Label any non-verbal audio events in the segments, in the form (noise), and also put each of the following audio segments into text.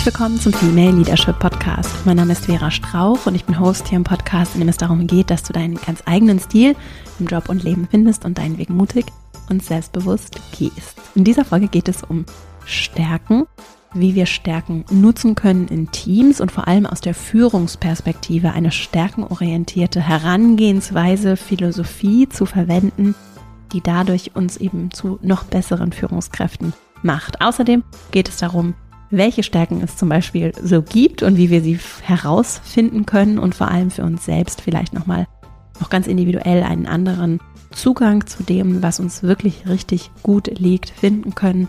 Herzlich willkommen zum Female Leadership Podcast. Mein Name ist Vera Strauch und ich bin Host hier im Podcast, in dem es darum geht, dass du deinen ganz eigenen Stil im Job und Leben findest und deinen Weg mutig und selbstbewusst gehst. In dieser Folge geht es um Stärken, wie wir Stärken nutzen können in Teams und vor allem aus der Führungsperspektive eine stärkenorientierte Herangehensweise, Philosophie zu verwenden, die dadurch uns eben zu noch besseren Führungskräften macht. Außerdem geht es darum, welche Stärken es zum Beispiel so gibt und wie wir sie herausfinden können und vor allem für uns selbst vielleicht nochmal noch ganz individuell einen anderen Zugang zu dem, was uns wirklich richtig gut liegt, finden können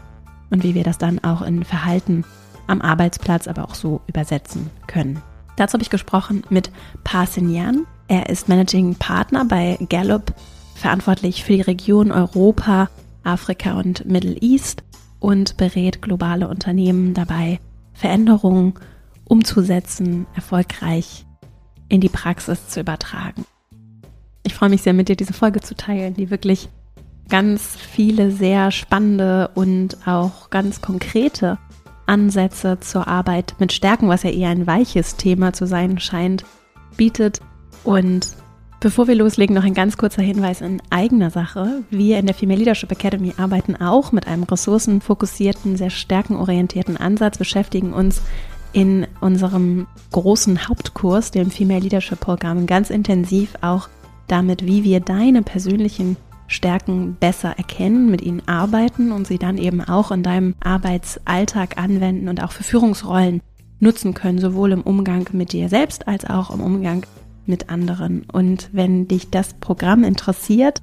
und wie wir das dann auch in Verhalten am Arbeitsplatz, aber auch so übersetzen können. Dazu habe ich gesprochen mit Parsinyan. Er ist Managing Partner bei Gallup, verantwortlich für die Region Europa, Afrika und Middle East und berät globale Unternehmen dabei, Veränderungen umzusetzen, erfolgreich in die Praxis zu übertragen. Ich freue mich sehr, mit dir diese Folge zu teilen, die wirklich ganz viele sehr spannende und auch ganz konkrete Ansätze zur Arbeit mit Stärken, was ja eher ein weiches Thema zu sein scheint, bietet. Und Bevor wir loslegen, noch ein ganz kurzer Hinweis in eigener Sache. Wir in der Female Leadership Academy arbeiten auch mit einem ressourcenfokussierten, sehr stärkenorientierten Ansatz, beschäftigen uns in unserem großen Hauptkurs, dem Female Leadership Programm, ganz intensiv auch damit, wie wir deine persönlichen Stärken besser erkennen, mit ihnen arbeiten und sie dann eben auch in deinem Arbeitsalltag anwenden und auch für Führungsrollen nutzen können, sowohl im Umgang mit dir selbst als auch im Umgang mit anderen. Und wenn dich das Programm interessiert,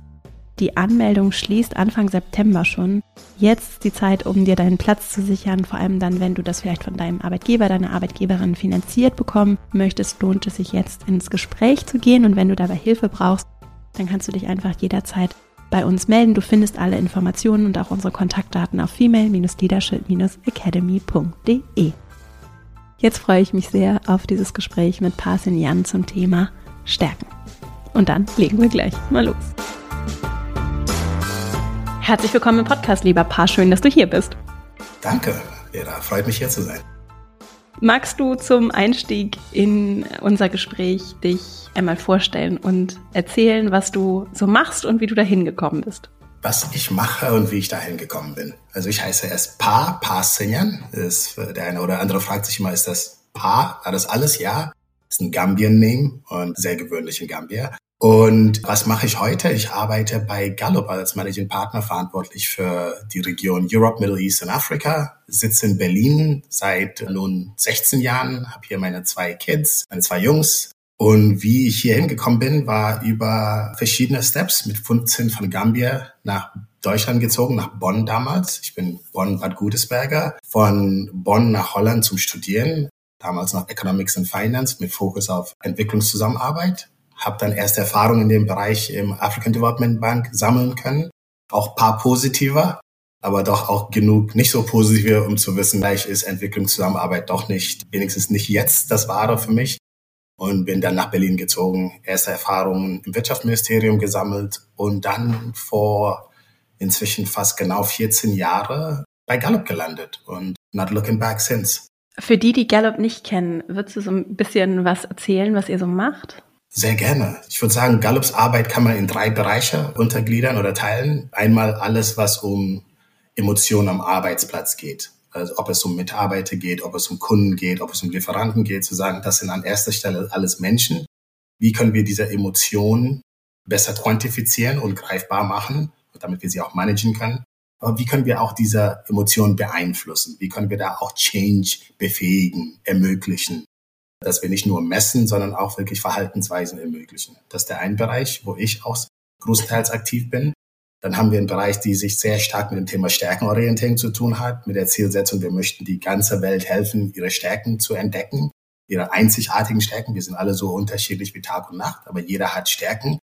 die Anmeldung schließt Anfang September schon. Jetzt ist die Zeit, um dir deinen Platz zu sichern. Vor allem dann, wenn du das vielleicht von deinem Arbeitgeber, deiner Arbeitgeberin finanziert bekommen möchtest, lohnt es sich jetzt ins Gespräch zu gehen. Und wenn du dabei Hilfe brauchst, dann kannst du dich einfach jederzeit bei uns melden. Du findest alle Informationen und auch unsere Kontaktdaten auf female-leadership-academy.de. Jetzt freue ich mich sehr auf dieses Gespräch mit Parsin Jan zum Thema Stärken. Und dann legen wir gleich mal los. Herzlich willkommen im Podcast, lieber Paar. Schön, dass du hier bist. Danke, Vera. Freut mich, hier zu sein. Magst du zum Einstieg in unser Gespräch dich einmal vorstellen und erzählen, was du so machst und wie du dahin gekommen bist? Was ich mache und wie ich dahin gekommen bin. Also ich heiße erst Pa, Pa Senyan. Der eine oder andere fragt sich immer, ist das Pa? War das alles? Ja. Ist ein Gambian-Name und sehr gewöhnlich in Gambia. Und was mache ich heute? Ich arbeite bei Gallup als Managing Partner verantwortlich für die Region Europe, Middle East und Afrika. Sitze in Berlin seit nun 16 Jahren, habe hier meine zwei Kids, meine zwei Jungs, und wie ich hier hingekommen bin, war über verschiedene Steps mit 15 von Gambia nach Deutschland gezogen, nach Bonn damals. Ich bin Bonn-Bad Godesberger. Von Bonn nach Holland zum Studieren. Damals noch Economics and Finance mit Fokus auf Entwicklungszusammenarbeit. Habe dann erste Erfahrungen in dem Bereich im African Development Bank sammeln können. Auch paar positiver, aber doch auch genug nicht so positive, um zu wissen, vielleicht ist Entwicklungszusammenarbeit doch nicht, wenigstens nicht jetzt das Wahre für mich und bin dann nach Berlin gezogen, erste Erfahrungen im Wirtschaftsministerium gesammelt und dann vor inzwischen fast genau 14 Jahre bei Gallup gelandet und not looking back since. Für die, die Gallup nicht kennen, würdest du so ein bisschen was erzählen, was ihr so macht? Sehr gerne. Ich würde sagen, Gallups Arbeit kann man in drei Bereiche untergliedern oder teilen. Einmal alles, was um Emotionen am Arbeitsplatz geht also ob es um Mitarbeiter geht, ob es um Kunden geht, ob es um Lieferanten geht, zu sagen, das sind an erster Stelle alles Menschen. Wie können wir diese Emotionen besser quantifizieren und greifbar machen, damit wir sie auch managen können? Aber wie können wir auch diese Emotionen beeinflussen? Wie können wir da auch Change befähigen, ermöglichen? Dass wir nicht nur messen, sondern auch wirklich Verhaltensweisen ermöglichen. Das ist der ein Bereich, wo ich auch großteils aktiv bin. Dann haben wir einen Bereich, die sich sehr stark mit dem Thema Stärkenorientierung zu tun hat, mit der Zielsetzung, wir möchten die ganze Welt helfen, ihre Stärken zu entdecken, ihre einzigartigen Stärken. Wir sind alle so unterschiedlich wie Tag und Nacht, aber jeder hat Stärken.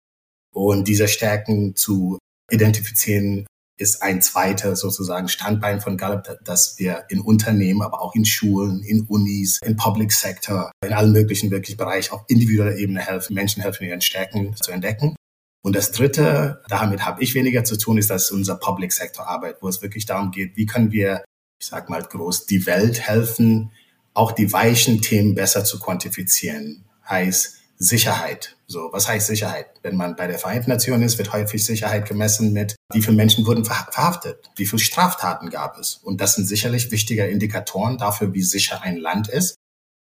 Und diese Stärken zu identifizieren, ist ein zweiter sozusagen Standbein von Gallup, dass wir in Unternehmen, aber auch in Schulen, in Unis, in Public Sector, in allen möglichen wirklich Bereichen auf individueller Ebene helfen, Menschen helfen, ihren Stärken zu entdecken. Und das Dritte, damit habe ich weniger zu tun, ist das unser Public Sector Arbeit, wo es wirklich darum geht, wie können wir, ich sag mal groß, die Welt helfen, auch die weichen Themen besser zu quantifizieren. Heißt Sicherheit. So, was heißt Sicherheit? Wenn man bei der Vereinten Nationen ist, wird häufig Sicherheit gemessen mit, wie viele Menschen wurden verhaftet, wie viele Straftaten gab es. Und das sind sicherlich wichtige Indikatoren dafür, wie sicher ein Land ist.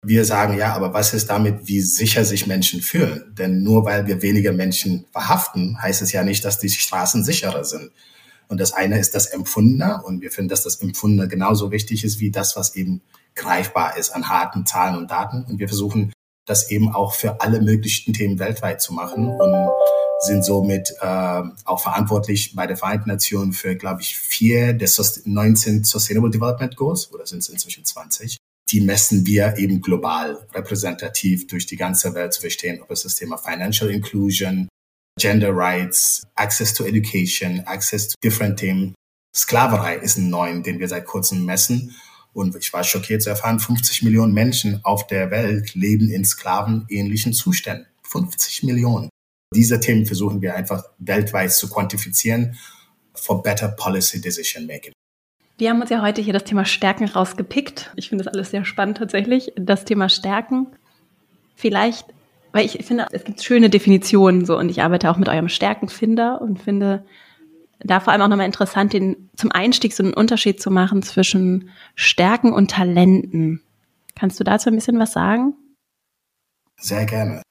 Wir sagen ja, aber was ist damit, wie sicher sich Menschen fühlen? Denn nur weil wir weniger Menschen verhaften, heißt es ja nicht, dass die Straßen sicherer sind. Und das eine ist das Empfundene. Und wir finden, dass das Empfundene genauso wichtig ist wie das, was eben greifbar ist an harten Zahlen und Daten. Und wir versuchen, das eben auch für alle möglichen Themen weltweit zu machen und sind somit äh, auch verantwortlich bei der Vereinten Nationen für, glaube ich, vier der 19 Sustainable Development Goals, oder sind es inzwischen 20? Die messen wir eben global repräsentativ durch die ganze Welt zu verstehen, ob es das Thema Financial Inclusion, Gender Rights, Access to Education, Access to different Themen. Sklaverei ist ein neuen, den wir seit kurzem messen. Und ich war schockiert zu erfahren, 50 Millionen Menschen auf der Welt leben in sklavenähnlichen Zuständen. 50 Millionen. Diese Themen versuchen wir einfach weltweit zu quantifizieren for better policy decision making. Wir haben uns ja heute hier das Thema Stärken rausgepickt. Ich finde das alles sehr spannend tatsächlich. Das Thema Stärken. Vielleicht weil ich finde, es gibt schöne Definitionen so und ich arbeite auch mit eurem Stärkenfinder und finde da vor allem auch nochmal interessant, den zum Einstieg so einen Unterschied zu machen zwischen Stärken und Talenten. Kannst du dazu ein bisschen was sagen? Sehr gerne.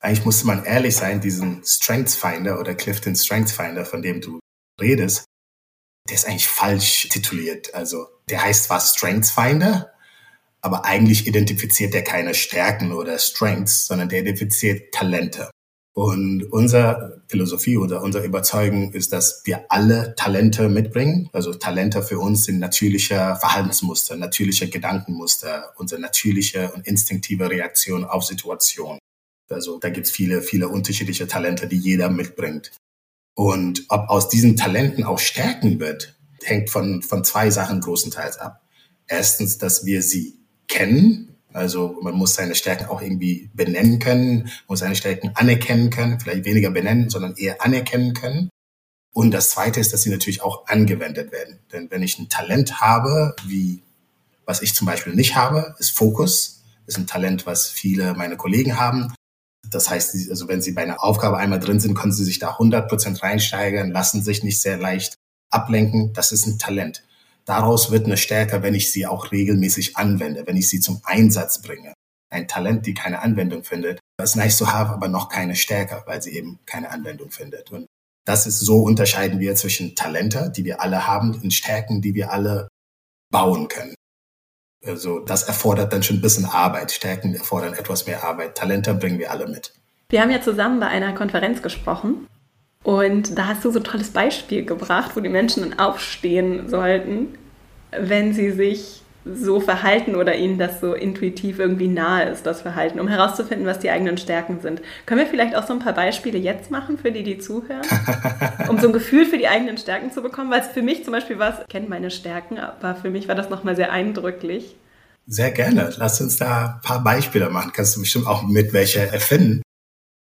Eigentlich musste man ehrlich sein, diesen Strengths Finder oder Clifton Strengths Finder, von dem du redest, der ist eigentlich falsch tituliert. Also der heißt zwar Strengths Finder, aber eigentlich identifiziert er keine Stärken oder Strengths, sondern der identifiziert Talente. Und unsere Philosophie oder unsere Überzeugung ist, dass wir alle Talente mitbringen. Also Talente für uns sind natürliche Verhaltensmuster, natürliche Gedankenmuster, unsere natürliche und instinktive Reaktion auf Situationen. Also da gibt es viele, viele unterschiedliche Talente, die jeder mitbringt. Und ob aus diesen Talenten auch Stärken wird, hängt von, von zwei Sachen großenteils ab. Erstens, dass wir sie kennen. Also man muss seine Stärken auch irgendwie benennen können, muss seine Stärken anerkennen können, vielleicht weniger benennen, sondern eher anerkennen können. Und das Zweite ist, dass sie natürlich auch angewendet werden. Denn wenn ich ein Talent habe, wie was ich zum Beispiel nicht habe, ist Fokus. Ist ein Talent, was viele meine Kollegen haben. Das heißt, also wenn sie bei einer Aufgabe einmal drin sind, können sie sich da 100 Prozent reinsteigern, lassen sich nicht sehr leicht ablenken. Das ist ein Talent. Daraus wird eine Stärke, wenn ich sie auch regelmäßig anwende, wenn ich sie zum Einsatz bringe. Ein Talent, die keine Anwendung findet, ist nice to have, aber noch keine Stärke, weil sie eben keine Anwendung findet. Und das ist so unterscheiden wir zwischen Talente, die wir alle haben, und Stärken, die wir alle bauen können. Also das erfordert dann schon ein bisschen Arbeit. Stärken erfordern etwas mehr Arbeit. Talente bringen wir alle mit. Wir haben ja zusammen bei einer Konferenz gesprochen und da hast du so ein tolles Beispiel gebracht, wo die Menschen dann aufstehen sollten wenn sie sich so verhalten oder ihnen das so intuitiv irgendwie nahe ist, das Verhalten, um herauszufinden, was die eigenen Stärken sind. Können wir vielleicht auch so ein paar Beispiele jetzt machen für die, die zuhören, (laughs) um so ein Gefühl für die eigenen Stärken zu bekommen? Weil es für mich zum Beispiel war, ich kenne meine Stärken, aber für mich war das nochmal sehr eindrücklich. Sehr gerne. Lass uns da ein paar Beispiele machen. Kannst du bestimmt auch mit welche erfinden.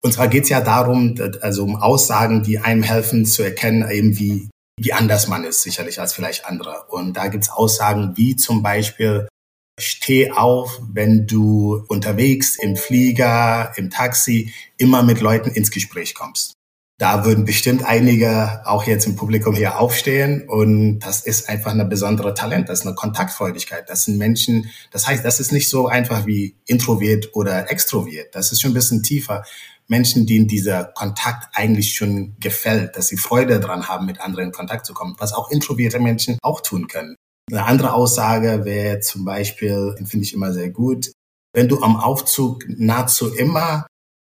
Und zwar geht es ja darum, also um Aussagen, die einem helfen zu erkennen, eben wie wie anders man ist, sicherlich als vielleicht andere. Und da gibt's Aussagen wie zum Beispiel, steh auf, wenn du unterwegs im Flieger, im Taxi immer mit Leuten ins Gespräch kommst. Da würden bestimmt einige auch jetzt im Publikum hier aufstehen und das ist einfach eine besondere Talent, das ist eine Kontaktfreudigkeit. Das sind Menschen, das heißt, das ist nicht so einfach wie introvert oder extrovert. Das ist schon ein bisschen tiefer. Menschen, denen dieser Kontakt eigentlich schon gefällt, dass sie Freude daran haben, mit anderen in Kontakt zu kommen, was auch introvertierte Menschen auch tun können. Eine andere Aussage wäre zum Beispiel, finde ich immer sehr gut, wenn du am Aufzug nahezu immer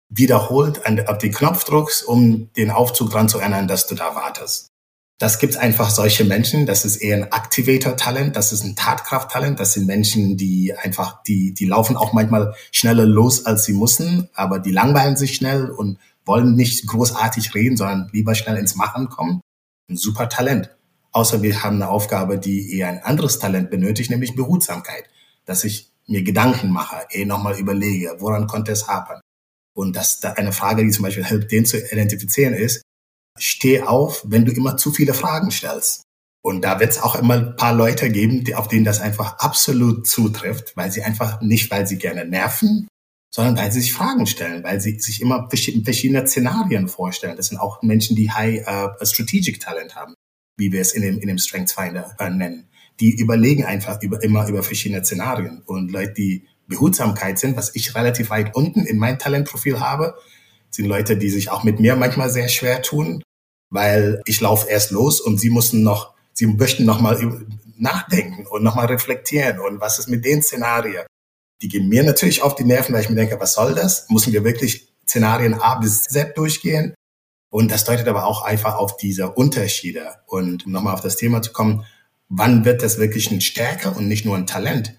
wiederholt auf den Knopf drückst, um den Aufzug dran zu erinnern, dass du da wartest. Das gibt einfach solche Menschen. Das ist eher ein Activator-Talent. Das ist ein Tatkraft-Talent. Das sind Menschen, die einfach, die, die laufen auch manchmal schneller los, als sie müssen, aber die langweilen sich schnell und wollen nicht großartig reden, sondern lieber schnell ins Machen kommen. Ein super Talent. Außer wir haben eine Aufgabe, die eher ein anderes Talent benötigt, nämlich Behutsamkeit. Dass ich mir Gedanken mache, eh nochmal überlege, woran konnte es hapern. Und dass da eine Frage, die zum Beispiel hilft, den zu identifizieren, ist, steh auf, wenn du immer zu viele Fragen stellst. Und da wird es auch immer ein paar Leute geben, die, auf denen das einfach absolut zutrifft, weil sie einfach nicht, weil sie gerne nerven, sondern weil sie sich Fragen stellen, weil sie sich immer verschiedene Szenarien vorstellen. Das sind auch Menschen, die High uh, Strategic Talent haben, wie wir es in dem, in dem Strengths Finder äh, nennen. Die überlegen einfach über, immer über verschiedene Szenarien. Und Leute, die Behutsamkeit sind, was ich relativ weit unten in mein Talentprofil habe, sind Leute, die sich auch mit mir manchmal sehr schwer tun, weil ich laufe erst los und sie mussten noch sie möchten nochmal nachdenken und nochmal reflektieren und was ist mit den Szenarien. Die gehen mir natürlich auf die Nerven, weil ich mir denke, was soll das? Müssen wir wirklich Szenarien A bis Z durchgehen? Und das deutet aber auch einfach auf diese Unterschiede. Und um nochmal auf das Thema zu kommen, wann wird das wirklich ein Stärker und nicht nur ein Talent?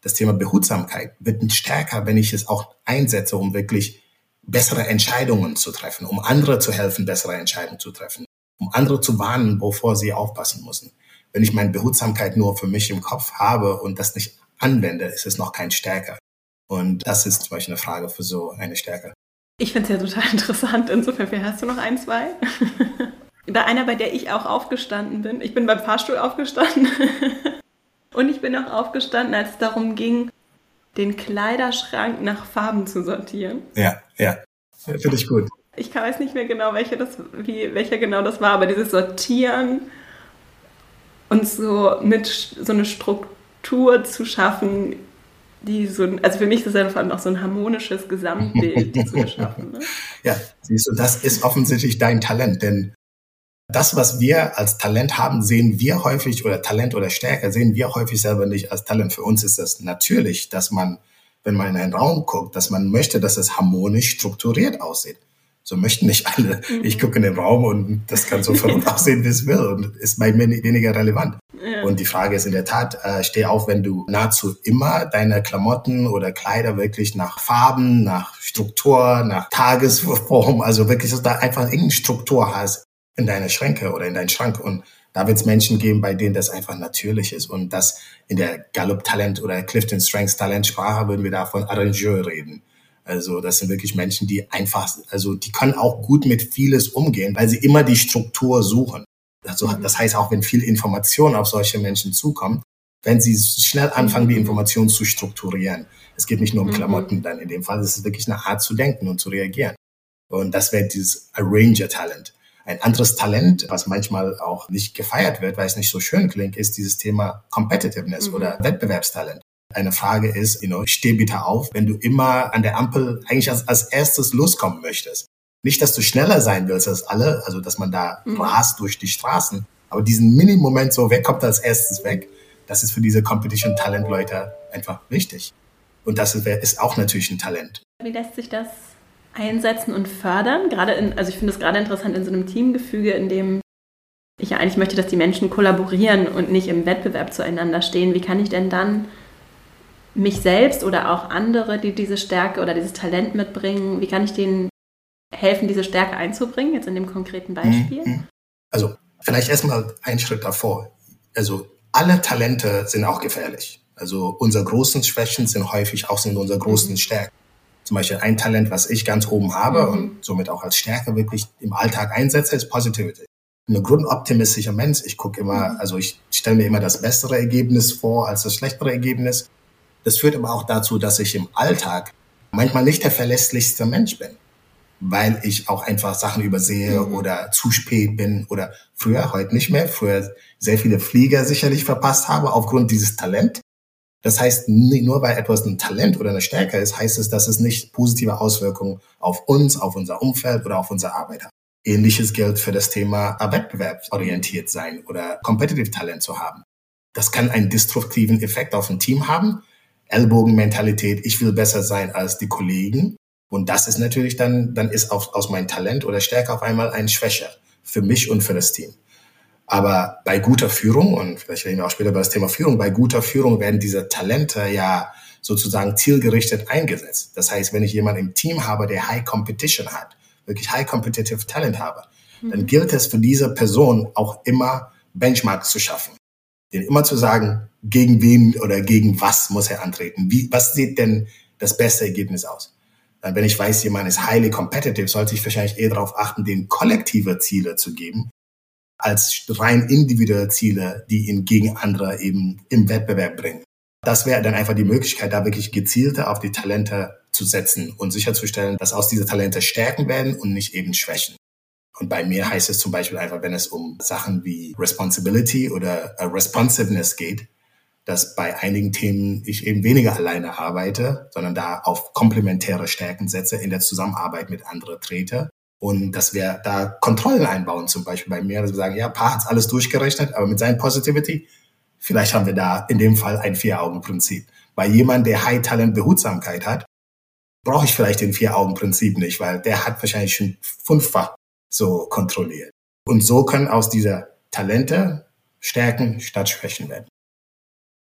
Das Thema Behutsamkeit wird ein Stärker, wenn ich es auch einsetze, um wirklich bessere Entscheidungen zu treffen, um andere zu helfen, bessere Entscheidungen zu treffen um andere zu warnen, wovor sie aufpassen müssen. Wenn ich meine Behutsamkeit nur für mich im Kopf habe und das nicht anwende, ist es noch kein Stärker. Und das ist zum Beispiel eine Frage für so eine Stärke. Ich finde es ja total (laughs) interessant. Insofern, hast du noch ein, zwei? (laughs) Bei einer, bei der ich auch aufgestanden bin. Ich bin beim Fahrstuhl aufgestanden. (laughs) Und ich bin auch aufgestanden, als es darum ging, den Kleiderschrank nach Farben zu sortieren. Ja, ja. Finde ich gut ich weiß nicht mehr genau, welche das, wie, welcher genau das war, aber dieses Sortieren und so mit so eine Struktur zu schaffen, die so, also für mich ist das einfach noch so ein harmonisches Gesamtbild zu (laughs) schaffen. Ne? Ja, siehst du, das ist offensichtlich dein Talent, denn das, was wir als Talent haben, sehen wir häufig, oder Talent oder Stärke, sehen wir häufig selber nicht als Talent. Für uns ist das natürlich, dass man, wenn man in einen Raum guckt, dass man möchte, dass es harmonisch strukturiert aussieht so möchten nicht alle. Mhm. Ich gucke in den Raum und das kann so verrückt (laughs) aussehen, wie es will und ist bei mir weniger relevant. Ja. Und die Frage ist in der Tat, äh, steh auf, wenn du nahezu immer deine Klamotten oder Kleider wirklich nach Farben, nach Struktur, nach Tagesform, also wirklich, dass du da einfach irgendeine Struktur hast in deine Schränke oder in deinen Schrank. Und da wird es Menschen geben, bei denen das einfach natürlich ist. Und das in der Gallup Talent oder Clifton Strengths Talent Sprache würden wir da von Arrangeur reden. Also das sind wirklich Menschen, die einfach, also die können auch gut mit vieles umgehen, weil sie immer die Struktur suchen. Also mhm. das heißt auch, wenn viel Information auf solche Menschen zukommt, wenn sie schnell anfangen, die mhm. Information zu strukturieren. Es geht nicht nur um mhm. Klamotten dann in dem Fall, es ist wirklich eine Art zu denken und zu reagieren. Und das wäre dieses Arranger-Talent. Ein anderes Talent, was manchmal auch nicht gefeiert wird, weil es nicht so schön klingt, ist dieses Thema Competitiveness mhm. oder Wettbewerbstalent eine Frage ist, you know, steh bitte auf, wenn du immer an der Ampel eigentlich als, als erstes loskommen möchtest. Nicht, dass du schneller sein willst als alle, also dass man da mhm. rast durch die Straßen, aber diesen Mini-Moment so, wer kommt als erstes weg, das ist für diese Competition-Talent-Leute einfach wichtig. Und das ist, ist auch natürlich ein Talent. Wie lässt sich das einsetzen und fördern? Gerade in, also ich finde es gerade interessant in so einem Teamgefüge, in dem ich ja eigentlich möchte, dass die Menschen kollaborieren und nicht im Wettbewerb zueinander stehen. Wie kann ich denn dann mich selbst oder auch andere, die diese Stärke oder dieses Talent mitbringen, wie kann ich denen helfen, diese Stärke einzubringen, jetzt in dem konkreten Beispiel? Mhm. Also vielleicht erstmal einen Schritt davor. Also alle Talente sind auch gefährlich. Also unsere großen Schwächen sind häufig auch sind unsere großen mhm. Stärken. Zum Beispiel ein Talent, was ich ganz oben habe mhm. und somit auch als Stärke wirklich im Alltag einsetze, ist Positivity. Ein grundoptimistischer Mensch. Ich gucke immer, mhm. also ich stelle mir immer das bessere Ergebnis vor als das schlechtere Ergebnis. Das führt aber auch dazu, dass ich im Alltag manchmal nicht der verlässlichste Mensch bin, weil ich auch einfach Sachen übersehe mhm. oder zu spät bin oder früher, heute nicht mehr, früher sehr viele Flieger sicherlich verpasst habe aufgrund dieses Talent. Das heißt, nur weil etwas ein Talent oder eine Stärke ist, heißt es, dass es nicht positive Auswirkungen auf uns, auf unser Umfeld oder auf unsere Arbeit hat. Ähnliches gilt für das Thema wettbewerbsorientiert sein oder Competitive Talent zu haben. Das kann einen destruktiven Effekt auf ein Team haben, Ellbogenmentalität, ich will besser sein als die Kollegen. Und das ist natürlich dann, dann ist auf, aus meinem Talent oder Stärke auf einmal eine Schwäche für mich und für das Team. Aber bei guter Führung, und vielleicht reden wir auch später über das Thema Führung, bei guter Führung werden diese Talente ja sozusagen zielgerichtet eingesetzt. Das heißt, wenn ich jemanden im Team habe, der High Competition hat, wirklich High Competitive Talent habe, mhm. dann gilt es für diese Person auch immer Benchmarks zu schaffen den immer zu sagen, gegen wen oder gegen was muss er antreten? Wie, was sieht denn das beste Ergebnis aus? Dann, wenn ich weiß, jemand ist highly competitive, sollte ich wahrscheinlich eher darauf achten, den kollektive Ziele zu geben, als rein individuelle Ziele, die ihn gegen andere eben im Wettbewerb bringen. Das wäre dann einfach die Möglichkeit, da wirklich gezielter auf die Talente zu setzen und sicherzustellen, dass aus diese Talente Stärken werden und nicht eben Schwächen. Und bei mir heißt es zum Beispiel einfach, wenn es um Sachen wie Responsibility oder uh, Responsiveness geht, dass bei einigen Themen ich eben weniger alleine arbeite, sondern da auf komplementäre Stärken setze in der Zusammenarbeit mit anderen trete. Und dass wir da Kontrollen einbauen, zum Beispiel bei mir, dass wir sagen, ja, Pa hat's alles durchgerechnet, aber mit seinem Positivity, vielleicht haben wir da in dem Fall ein Vier-Augen-Prinzip. Bei jemand, der High-Talent-Behutsamkeit hat, brauche ich vielleicht den Vier-Augen-Prinzip nicht, weil der hat wahrscheinlich schon fünffach so kontrolliert. Und so können aus dieser Talente Stärken statt Schwächen werden.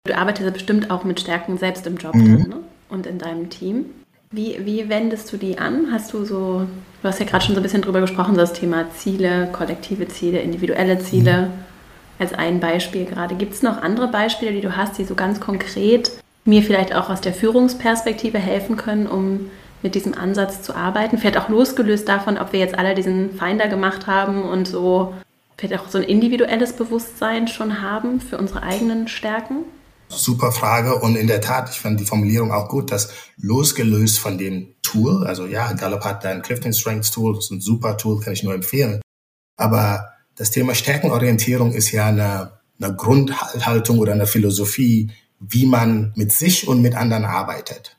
Du arbeitest bestimmt auch mit Stärken selbst im Job mhm. drin ne? und in deinem Team. Wie, wie wendest du die an? Hast du so, du hast ja gerade schon so ein bisschen drüber gesprochen, so das Thema Ziele, kollektive Ziele, individuelle Ziele mhm. als ein Beispiel gerade. Gibt es noch andere Beispiele, die du hast, die so ganz konkret mir vielleicht auch aus der Führungsperspektive helfen können, um mit diesem Ansatz zu arbeiten? Vielleicht auch losgelöst davon, ob wir jetzt alle diesen Finder gemacht haben und so vielleicht auch so ein individuelles Bewusstsein schon haben für unsere eigenen Stärken? Super Frage und in der Tat, ich fand die Formulierung auch gut, dass losgelöst von dem Tool, also ja, Gallup hat ein Clifton Strengths Tool, das ist ein super Tool, kann ich nur empfehlen. Aber das Thema Stärkenorientierung ist ja eine, eine Grundhaltung oder eine Philosophie, wie man mit sich und mit anderen arbeitet.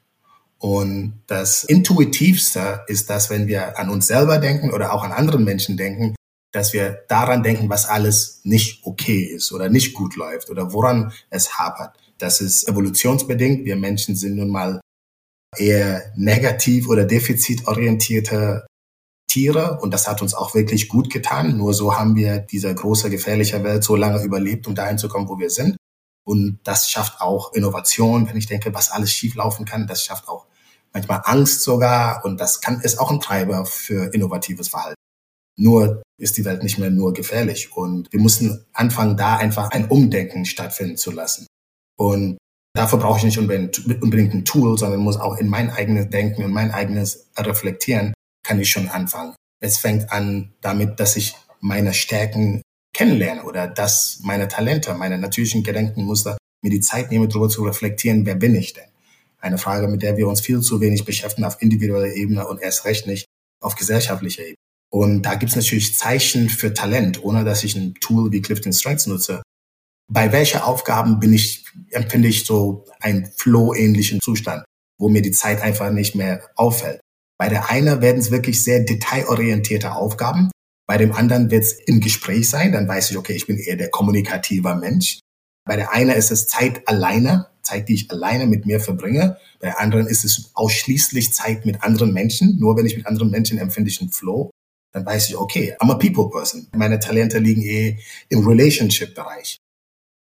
Und das Intuitivste ist das, wenn wir an uns selber denken oder auch an anderen Menschen denken, dass wir daran denken, was alles nicht okay ist oder nicht gut läuft oder woran es hapert. Das ist evolutionsbedingt. Wir Menschen sind nun mal eher negativ oder defizitorientierte Tiere und das hat uns auch wirklich gut getan. Nur so haben wir diese große, gefährliche Welt so lange überlebt, um dahin zu kommen, wo wir sind. Und das schafft auch Innovation, wenn ich denke, was alles schieflaufen kann. Das schafft auch manchmal Angst sogar und das kann, ist auch ein Treiber für innovatives Verhalten. Nur ist die Welt nicht mehr nur gefährlich. Und wir mussten anfangen, da einfach ein Umdenken stattfinden zu lassen. Und dafür brauche ich nicht unbedingt, unbedingt ein Tool, sondern muss auch in mein eigenes Denken und mein eigenes Reflektieren kann ich schon anfangen. Es fängt an damit, dass ich meine Stärken kennenlerne oder dass meine Talente, meine natürlichen Gedankenmuster mir die Zeit nehme, darüber zu reflektieren, wer bin ich denn? Eine Frage, mit der wir uns viel zu wenig beschäftigen auf individueller Ebene und erst recht nicht auf gesellschaftlicher Ebene. Und da gibt es natürlich Zeichen für Talent, ohne dass ich ein Tool wie Clifton Strengths nutze. Bei welcher Aufgaben bin ich, empfinde ich so einen Flow-ähnlichen Zustand, wo mir die Zeit einfach nicht mehr auffällt. Bei der einen werden es wirklich sehr detailorientierte Aufgaben. Bei dem anderen wird es im Gespräch sein. Dann weiß ich, okay, ich bin eher der kommunikative Mensch. Bei der einen ist es Zeit alleine, Zeit, die ich alleine mit mir verbringe. Bei der anderen ist es ausschließlich Zeit mit anderen Menschen. Nur wenn ich mit anderen Menschen empfinde ich einen Flow dann weiß ich, okay, I'm a people person. Meine Talente liegen eh im Relationship-Bereich.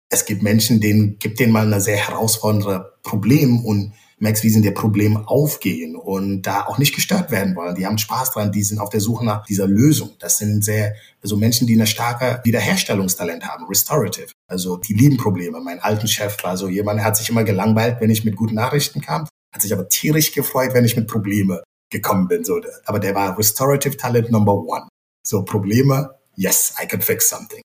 Es gibt Menschen, denen gibt denen mal eine sehr herausfordernde Problem und merkst, wie sie in der Problem aufgehen und da auch nicht gestört werden wollen. Die haben Spaß dran, die sind auf der Suche nach dieser Lösung. Das sind sehr, also Menschen, die eine starke Wiederherstellungstalent haben, restorative. Also die lieben Probleme. Mein alten Chef war so jemand, der hat sich immer gelangweilt, wenn ich mit guten Nachrichten kam, hat sich aber tierisch gefreut, wenn ich mit Probleme gekommen bin. So, aber der war Restorative Talent Number One. So Probleme, yes, I can fix something.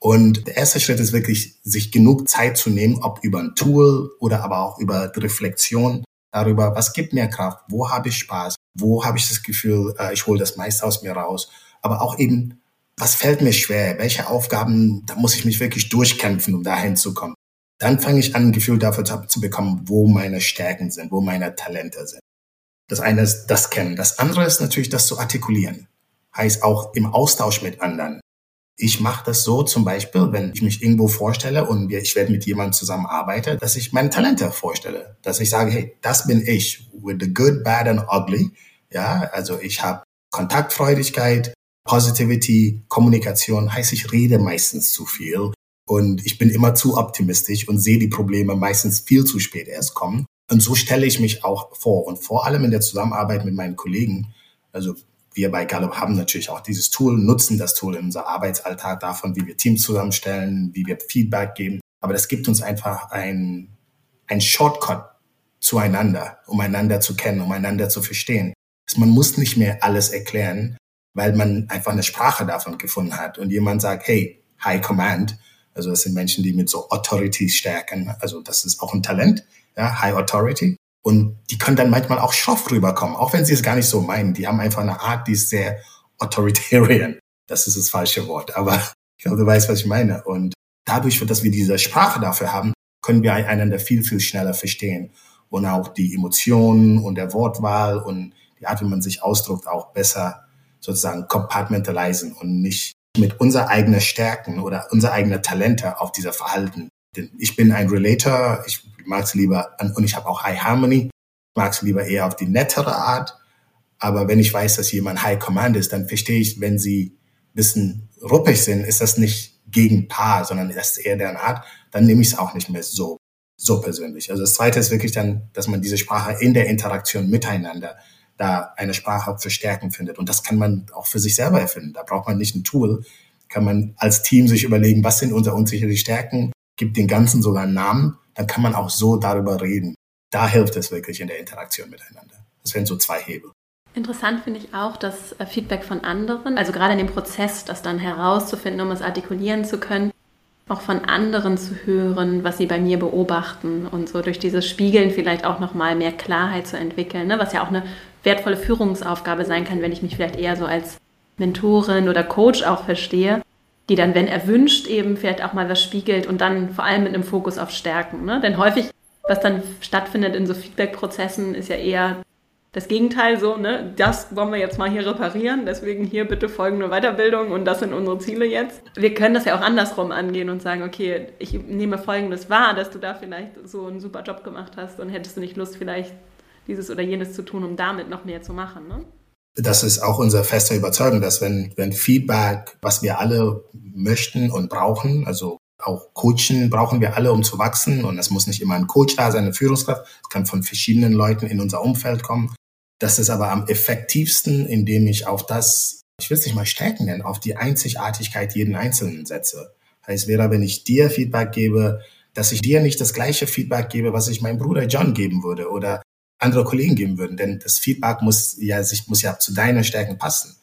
Und der erste Schritt ist wirklich, sich genug Zeit zu nehmen, ob über ein Tool oder aber auch über die Reflexion darüber, was gibt mir Kraft, wo habe ich Spaß, wo habe ich das Gefühl, äh, ich hole das meiste aus mir raus, aber auch eben, was fällt mir schwer, welche Aufgaben, da muss ich mich wirklich durchkämpfen, um dahin zu kommen. Dann fange ich an, ein Gefühl dafür zu bekommen, wo meine Stärken sind, wo meine Talente sind. Das eine ist das Kennen. Das andere ist natürlich das zu artikulieren. Heißt auch im Austausch mit anderen. Ich mache das so zum Beispiel, wenn ich mich irgendwo vorstelle und ich werde mit jemandem zusammenarbeiten, dass ich meine Talente vorstelle. Dass ich sage, hey, das bin ich. With the good, bad and ugly. Ja, also ich habe Kontaktfreudigkeit, Positivity, Kommunikation. Heißt, ich rede meistens zu viel. Und ich bin immer zu optimistisch und sehe die Probleme meistens viel zu spät erst kommen. Und so stelle ich mich auch vor. Und vor allem in der Zusammenarbeit mit meinen Kollegen, also wir bei Gallup haben natürlich auch dieses Tool, nutzen das Tool in unser Arbeitsalltag davon, wie wir Teams zusammenstellen, wie wir Feedback geben. Aber das gibt uns einfach ein, ein Shortcut zueinander, um einander zu kennen, um einander zu verstehen. Also man muss nicht mehr alles erklären, weil man einfach eine Sprache davon gefunden hat und jemand sagt, hey, High Command, also das sind Menschen, die mit so Authority stärken, also das ist auch ein Talent, ja, High Authority. Und die können dann manchmal auch schroff rüberkommen, auch wenn sie es gar nicht so meinen. Die haben einfach eine Art, die ist sehr authoritarian. Das ist das falsche Wort, aber (laughs) ich glaube, du weißt, was ich meine. Und dadurch, dass wir diese Sprache dafür haben, können wir einander viel, viel schneller verstehen und auch die Emotionen und der Wortwahl und die Art, wie man sich ausdrückt, auch besser sozusagen compartmentalisieren und nicht mit unser eigener Stärken oder unser eigener Talente auf dieser Verhalten. Denn ich bin ein Relator, ich mag es lieber, und ich habe auch High Harmony, mag es lieber eher auf die nettere Art. Aber wenn ich weiß, dass jemand High Command ist, dann verstehe ich, wenn sie ein bisschen ruppig sind, ist das nicht gegen Paar, sondern das ist eher deren Art, dann nehme ich es auch nicht mehr so, so persönlich. Also das zweite ist wirklich dann, dass man diese Sprache in der Interaktion miteinander da eine Sprache für Stärken findet. Und das kann man auch für sich selber erfinden. Da braucht man nicht ein Tool. Kann man als Team sich überlegen, was sind unsere unsichere Stärken, gibt den Ganzen sogar einen Namen, dann kann man auch so darüber reden. Da hilft es wirklich in der Interaktion miteinander. Das wären so zwei Hebel. Interessant finde ich auch das äh, Feedback von anderen, also gerade in dem Prozess, das dann herauszufinden, um es artikulieren zu können, auch von anderen zu hören, was sie bei mir beobachten und so durch dieses Spiegeln vielleicht auch nochmal mehr Klarheit zu entwickeln, ne? was ja auch eine wertvolle Führungsaufgabe sein kann, wenn ich mich vielleicht eher so als Mentorin oder Coach auch verstehe, die dann, wenn erwünscht, eben vielleicht auch mal was spiegelt und dann vor allem mit einem Fokus auf Stärken. Ne? Denn häufig, was dann stattfindet in so Feedback-Prozessen, ist ja eher das Gegenteil so, ne, das wollen wir jetzt mal hier reparieren, deswegen hier bitte folgende Weiterbildung und das sind unsere Ziele jetzt. Wir können das ja auch andersrum angehen und sagen, okay, ich nehme folgendes wahr, dass du da vielleicht so einen super Job gemacht hast und hättest du nicht Lust, vielleicht dieses oder jenes zu tun, um damit noch mehr zu machen, ne? Das ist auch unser fester Überzeugung, dass wenn, wenn Feedback, was wir alle möchten und brauchen, also auch Coachen brauchen wir alle, um zu wachsen. Und es muss nicht immer ein Coach da sein, eine Führungskraft. Es kann von verschiedenen Leuten in unser Umfeld kommen. Das ist aber am effektivsten, indem ich auf das, ich will es nicht mal stärken nennen, auf die Einzigartigkeit jeden Einzelnen setze. Heißt, wäre, wenn ich dir Feedback gebe, dass ich dir nicht das gleiche Feedback gebe, was ich meinem Bruder John geben würde oder andere Kollegen geben würden. Denn das Feedback muss ja, sich, muss ja zu deinen Stärken passen.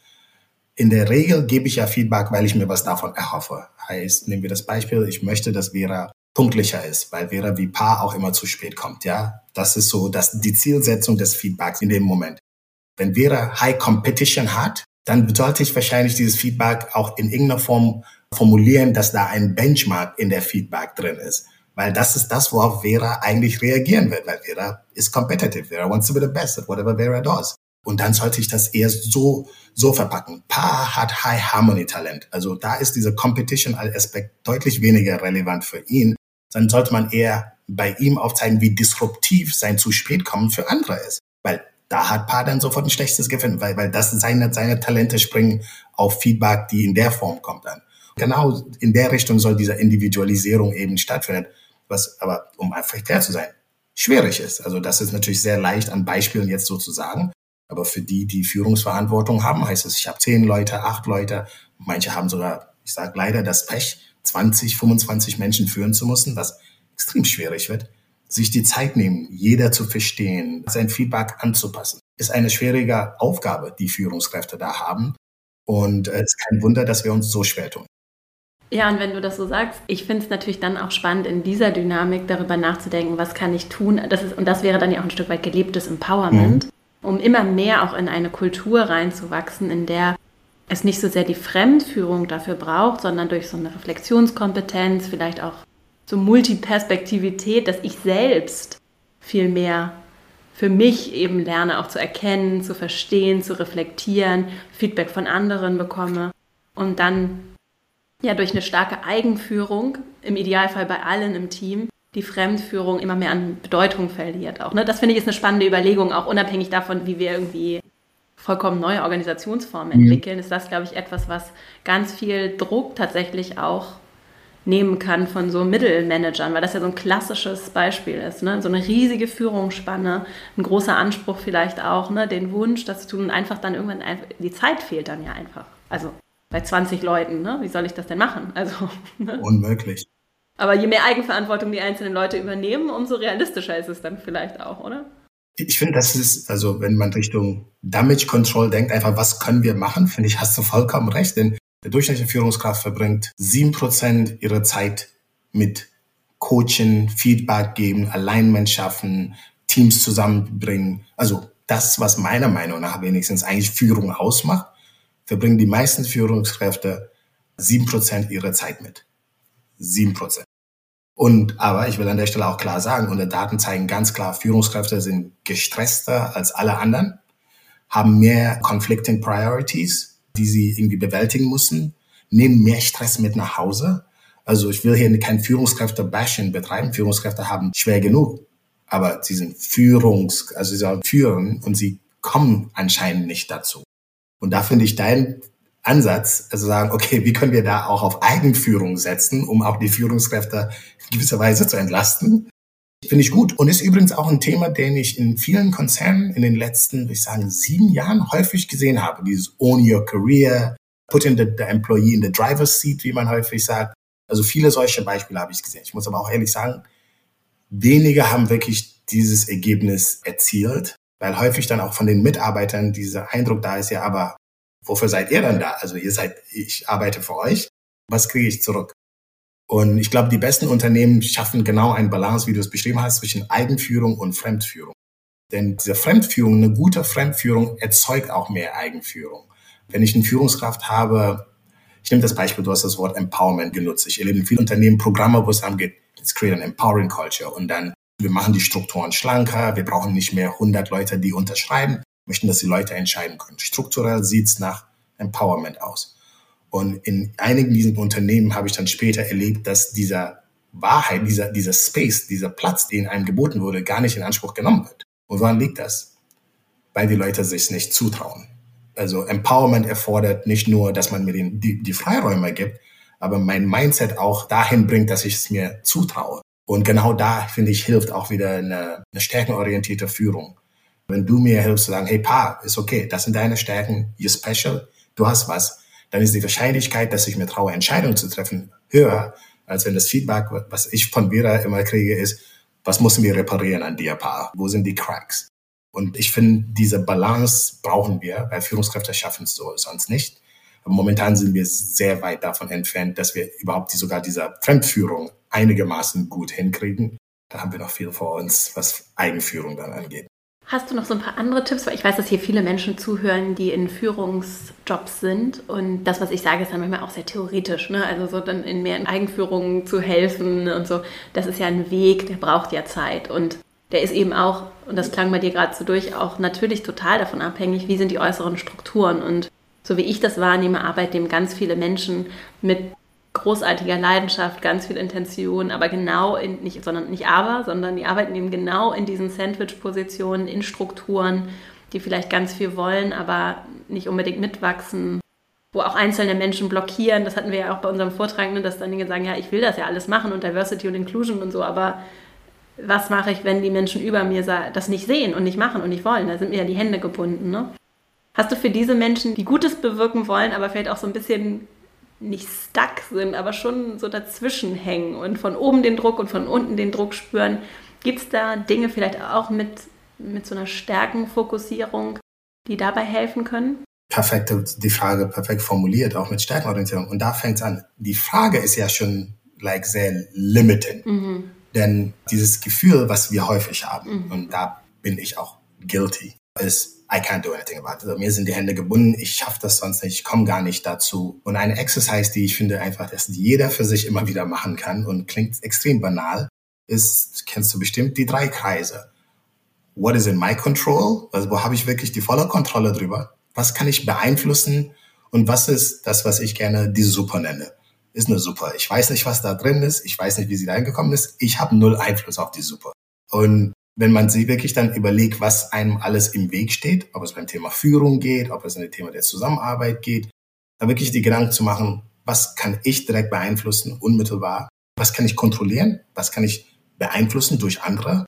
In der Regel gebe ich ja Feedback, weil ich mir was davon erhoffe. Heißt, nehmen wir das Beispiel, ich möchte, dass Vera punktlicher ist, weil Vera wie Paar auch immer zu spät kommt, ja. Das ist so das, die Zielsetzung des Feedbacks in dem Moment. Wenn Vera High Competition hat, dann sollte ich wahrscheinlich dieses Feedback auch in irgendeiner Form formulieren, dass da ein Benchmark in der Feedback drin ist. Weil das ist das, worauf Vera eigentlich reagieren wird, weil Vera ist competitive. Vera wants to be the best at whatever Vera does. Und dann sollte ich das eher so, so verpacken. Pa hat High Harmony Talent. Also da ist dieser Competition Aspekt deutlich weniger relevant für ihn. Dann sollte man eher bei ihm aufzeigen, wie disruptiv sein zu spät kommen für andere ist. Weil da hat Pa dann sofort ein schlechtes Gefühl, weil, weil das seine, seine Talente springen auf Feedback, die in der Form kommt dann. Genau in der Richtung soll diese Individualisierung eben stattfinden, was aber, um einfach klar zu sein, schwierig ist. Also das ist natürlich sehr leicht an Beispielen jetzt so zu sagen. Aber für die, die Führungsverantwortung haben, heißt es, ich habe zehn Leute, acht Leute. Manche haben sogar, ich sage leider, das Pech, 20, 25 Menschen führen zu müssen, was extrem schwierig wird. Sich die Zeit nehmen, jeder zu verstehen, sein Feedback anzupassen, ist eine schwierige Aufgabe, die Führungskräfte da haben. Und äh, es ist kein Wunder, dass wir uns so schwer tun. Ja, und wenn du das so sagst, ich finde es natürlich dann auch spannend, in dieser Dynamik darüber nachzudenken, was kann ich tun. Das ist, und das wäre dann ja auch ein Stück weit gelebtes Empowerment. Mhm um immer mehr auch in eine Kultur reinzuwachsen, in der es nicht so sehr die Fremdführung dafür braucht, sondern durch so eine Reflexionskompetenz, vielleicht auch so Multiperspektivität, dass ich selbst viel mehr für mich eben lerne, auch zu erkennen, zu verstehen, zu reflektieren, Feedback von anderen bekomme und dann ja durch eine starke Eigenführung, im Idealfall bei allen im Team, die Fremdführung immer mehr an Bedeutung verliert. Auch, ne? Das finde ich ist eine spannende Überlegung, auch unabhängig davon, wie wir irgendwie vollkommen neue Organisationsformen mhm. entwickeln, ist das, glaube ich, etwas, was ganz viel Druck tatsächlich auch nehmen kann von so Mittelmanagern, weil das ja so ein klassisches Beispiel ist. Ne? So eine riesige Führungsspanne, ein großer Anspruch vielleicht auch, ne? den Wunsch, das zu tun und einfach dann irgendwann, die Zeit fehlt dann ja einfach. Also bei 20 Leuten, ne? wie soll ich das denn machen? Also, (laughs) ne? Unmöglich. Aber je mehr Eigenverantwortung die einzelnen Leute übernehmen, umso realistischer ist es dann vielleicht auch, oder? Ich finde, das ist, also wenn man Richtung Damage Control denkt, einfach, was können wir machen, finde ich, hast du vollkommen recht. Denn der durchschnittliche Führungskraft verbringt sieben Prozent ihrer Zeit mit Coaching, Feedback geben, Alignment schaffen, Teams zusammenbringen. Also das, was meiner Meinung nach wenigstens eigentlich Führung ausmacht, verbringen die meisten Führungskräfte sieben Prozent ihrer Zeit mit. Sieben Prozent. Und aber ich will an der Stelle auch klar sagen, unsere Daten zeigen ganz klar, Führungskräfte sind gestresster als alle anderen, haben mehr conflicting priorities, die sie irgendwie bewältigen müssen, nehmen mehr Stress mit nach Hause. Also ich will hier kein Führungskräfte-Bashing betreiben. Führungskräfte haben schwer genug, aber sie sind Führungs, also sie sollen führen und sie kommen anscheinend nicht dazu. Und da finde ich dein Ansatz, also sagen, okay, wie können wir da auch auf Eigenführung setzen, um auch die Führungskräfte in gewisser Weise zu entlasten? Finde ich gut. Und ist übrigens auch ein Thema, den ich in vielen Konzernen in den letzten, würde ich sagen, sieben Jahren häufig gesehen habe. Dieses Own Your Career, Put in the, the Employee in the Driver's Seat, wie man häufig sagt. Also viele solche Beispiele habe ich gesehen. Ich muss aber auch ehrlich sagen, wenige haben wirklich dieses Ergebnis erzielt, weil häufig dann auch von den Mitarbeitern dieser Eindruck da ist, ja, aber wofür seid ihr dann da? Also ihr seid, ich arbeite für euch. Was kriege ich zurück? Und ich glaube, die besten Unternehmen schaffen genau einen Balance, wie du es beschrieben hast, zwischen Eigenführung und Fremdführung. Denn diese Fremdführung, eine gute Fremdführung erzeugt auch mehr Eigenführung. Wenn ich eine Führungskraft habe, ich nehme das Beispiel, du hast das Wort Empowerment genutzt. Ich erlebe in vielen Unternehmen Programme, wo es darum geht, let's create an empowering culture. Und dann, wir machen die Strukturen schlanker, wir brauchen nicht mehr 100 Leute, die unterschreiben, möchten, dass die Leute entscheiden können. Strukturell sieht's nach Empowerment aus. Und in einigen dieser Unternehmen habe ich dann später erlebt, dass dieser Wahrheit, dieser, dieser Space, dieser Platz, den einem geboten wurde, gar nicht in Anspruch genommen wird. Und woran liegt das? Weil die Leute sich nicht zutrauen. Also Empowerment erfordert nicht nur, dass man mir den, die, die Freiräume gibt, aber mein Mindset auch dahin bringt, dass ich es mir zutraue. Und genau da, finde ich, hilft auch wieder eine, eine stärkenorientierte Führung. Wenn du mir hilfst zu sagen, hey Pa, ist okay, das sind deine Stärken, you're special, du hast was, dann ist die Wahrscheinlichkeit, dass ich mir traue, Entscheidungen zu treffen, höher, als wenn das Feedback, was ich von Vera immer kriege, ist, was müssen wir reparieren an dir, Pa? Wo sind die Cracks? Und ich finde, diese Balance brauchen wir, weil Führungskräfte schaffen es so sonst nicht. Aber momentan sind wir sehr weit davon entfernt, dass wir überhaupt die, sogar dieser Fremdführung einigermaßen gut hinkriegen. Da haben wir noch viel vor uns, was Eigenführung dann angeht. Hast du noch so ein paar andere Tipps? Weil ich weiß, dass hier viele Menschen zuhören, die in Führungsjobs sind. Und das, was ich sage, ist dann manchmal auch sehr theoretisch. Ne? Also so dann in mehr in Eigenführung zu helfen und so. Das ist ja ein Weg, der braucht ja Zeit. Und der ist eben auch, und das klang bei dir gerade so durch, auch natürlich total davon abhängig, wie sind die äußeren Strukturen. Und so wie ich das wahrnehme, arbeiten eben ganz viele Menschen mit großartiger Leidenschaft, ganz viel Intention, aber genau in, nicht, sondern nicht aber, sondern die arbeiten eben genau in diesen Sandwich-Positionen, in Strukturen, die vielleicht ganz viel wollen, aber nicht unbedingt mitwachsen, wo auch einzelne Menschen blockieren. Das hatten wir ja auch bei unserem Vortrag, ne, dass dann die sagen, ja, ich will das ja alles machen und Diversity und Inclusion und so, aber was mache ich, wenn die Menschen über mir das nicht sehen und nicht machen und nicht wollen? Da sind mir ja die Hände gebunden. Ne? Hast du für diese Menschen, die Gutes bewirken wollen, aber vielleicht auch so ein bisschen nicht stuck sind, aber schon so dazwischen hängen und von oben den Druck und von unten den Druck spüren. Gibt es da Dinge vielleicht auch mit, mit so einer Stärkenfokussierung, die dabei helfen können? Perfekt, die Frage perfekt formuliert, auch mit Stärkenorientierung. Und da fängt es an. Die Frage ist ja schon like sehr limited. Mhm. Denn dieses Gefühl, was wir häufig haben, mhm. und da bin ich auch guilty, ist I can't do anything about it. Also mir sind die Hände gebunden, ich schaffe das sonst nicht, ich komme gar nicht dazu. Und eine Exercise, die ich finde einfach, dass jeder für sich immer wieder machen kann und klingt extrem banal, ist, kennst du bestimmt, die drei Kreise. What is in my control? Also wo habe ich wirklich die volle Kontrolle drüber? Was kann ich beeinflussen? Und was ist das, was ich gerne die Suppe nenne? Ist eine Suppe. Ich weiß nicht, was da drin ist. Ich weiß nicht, wie sie da reingekommen ist. Ich habe null Einfluss auf die Suppe. Und wenn man sich wirklich dann überlegt, was einem alles im Weg steht, ob es beim Thema Führung geht, ob es in dem Thema der Zusammenarbeit geht, da wirklich die Gedanken zu machen, was kann ich direkt beeinflussen, unmittelbar, was kann ich kontrollieren, was kann ich beeinflussen durch andere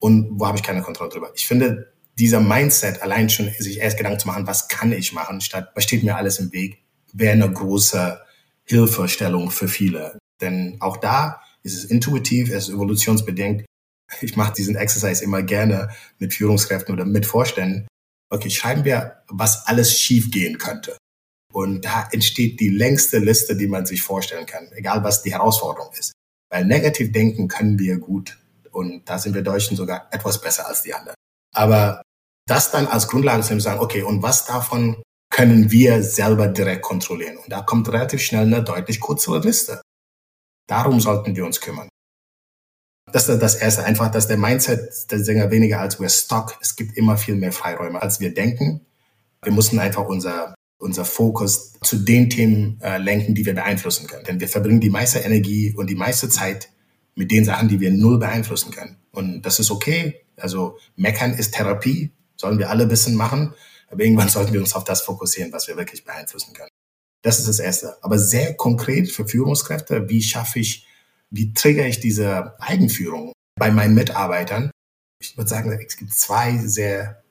und wo habe ich keine Kontrolle drüber. Ich finde, dieser Mindset allein schon, sich erst Gedanken zu machen, was kann ich machen, statt was steht mir alles im Weg, wäre eine große Hilfestellung für viele. Denn auch da ist es intuitiv, es ist evolutionsbedingt, ich mache diesen Exercise immer gerne mit Führungskräften oder mit Vorständen. Okay, schreiben wir, was alles schiefgehen könnte. Und da entsteht die längste Liste, die man sich vorstellen kann, egal was die Herausforderung ist. Weil negativ denken können wir gut. Und da sind wir Deutschen sogar etwas besser als die anderen. Aber das dann als Grundlage zu sagen, okay, und was davon können wir selber direkt kontrollieren? Und da kommt relativ schnell eine deutlich kürzere Liste. Darum sollten wir uns kümmern. Das ist das Erste, einfach, dass der Mindset der Sänger weniger als we're stuck. Es gibt immer viel mehr Freiräume, als wir denken. Wir müssen einfach unser, unser Fokus zu den Themen äh, lenken, die wir beeinflussen können. Denn wir verbringen die meiste Energie und die meiste Zeit mit den Sachen, die wir null beeinflussen können. Und das ist okay. Also meckern ist Therapie, sollen wir alle ein bisschen machen. Aber irgendwann (laughs) sollten wir uns auf das fokussieren, was wir wirklich beeinflussen können. Das ist das Erste. Aber sehr konkret für Führungskräfte, wie schaffe ich wie triggere ich diese Eigenführung bei meinen Mitarbeitern? Ich würde sagen, es gibt zwei sehr,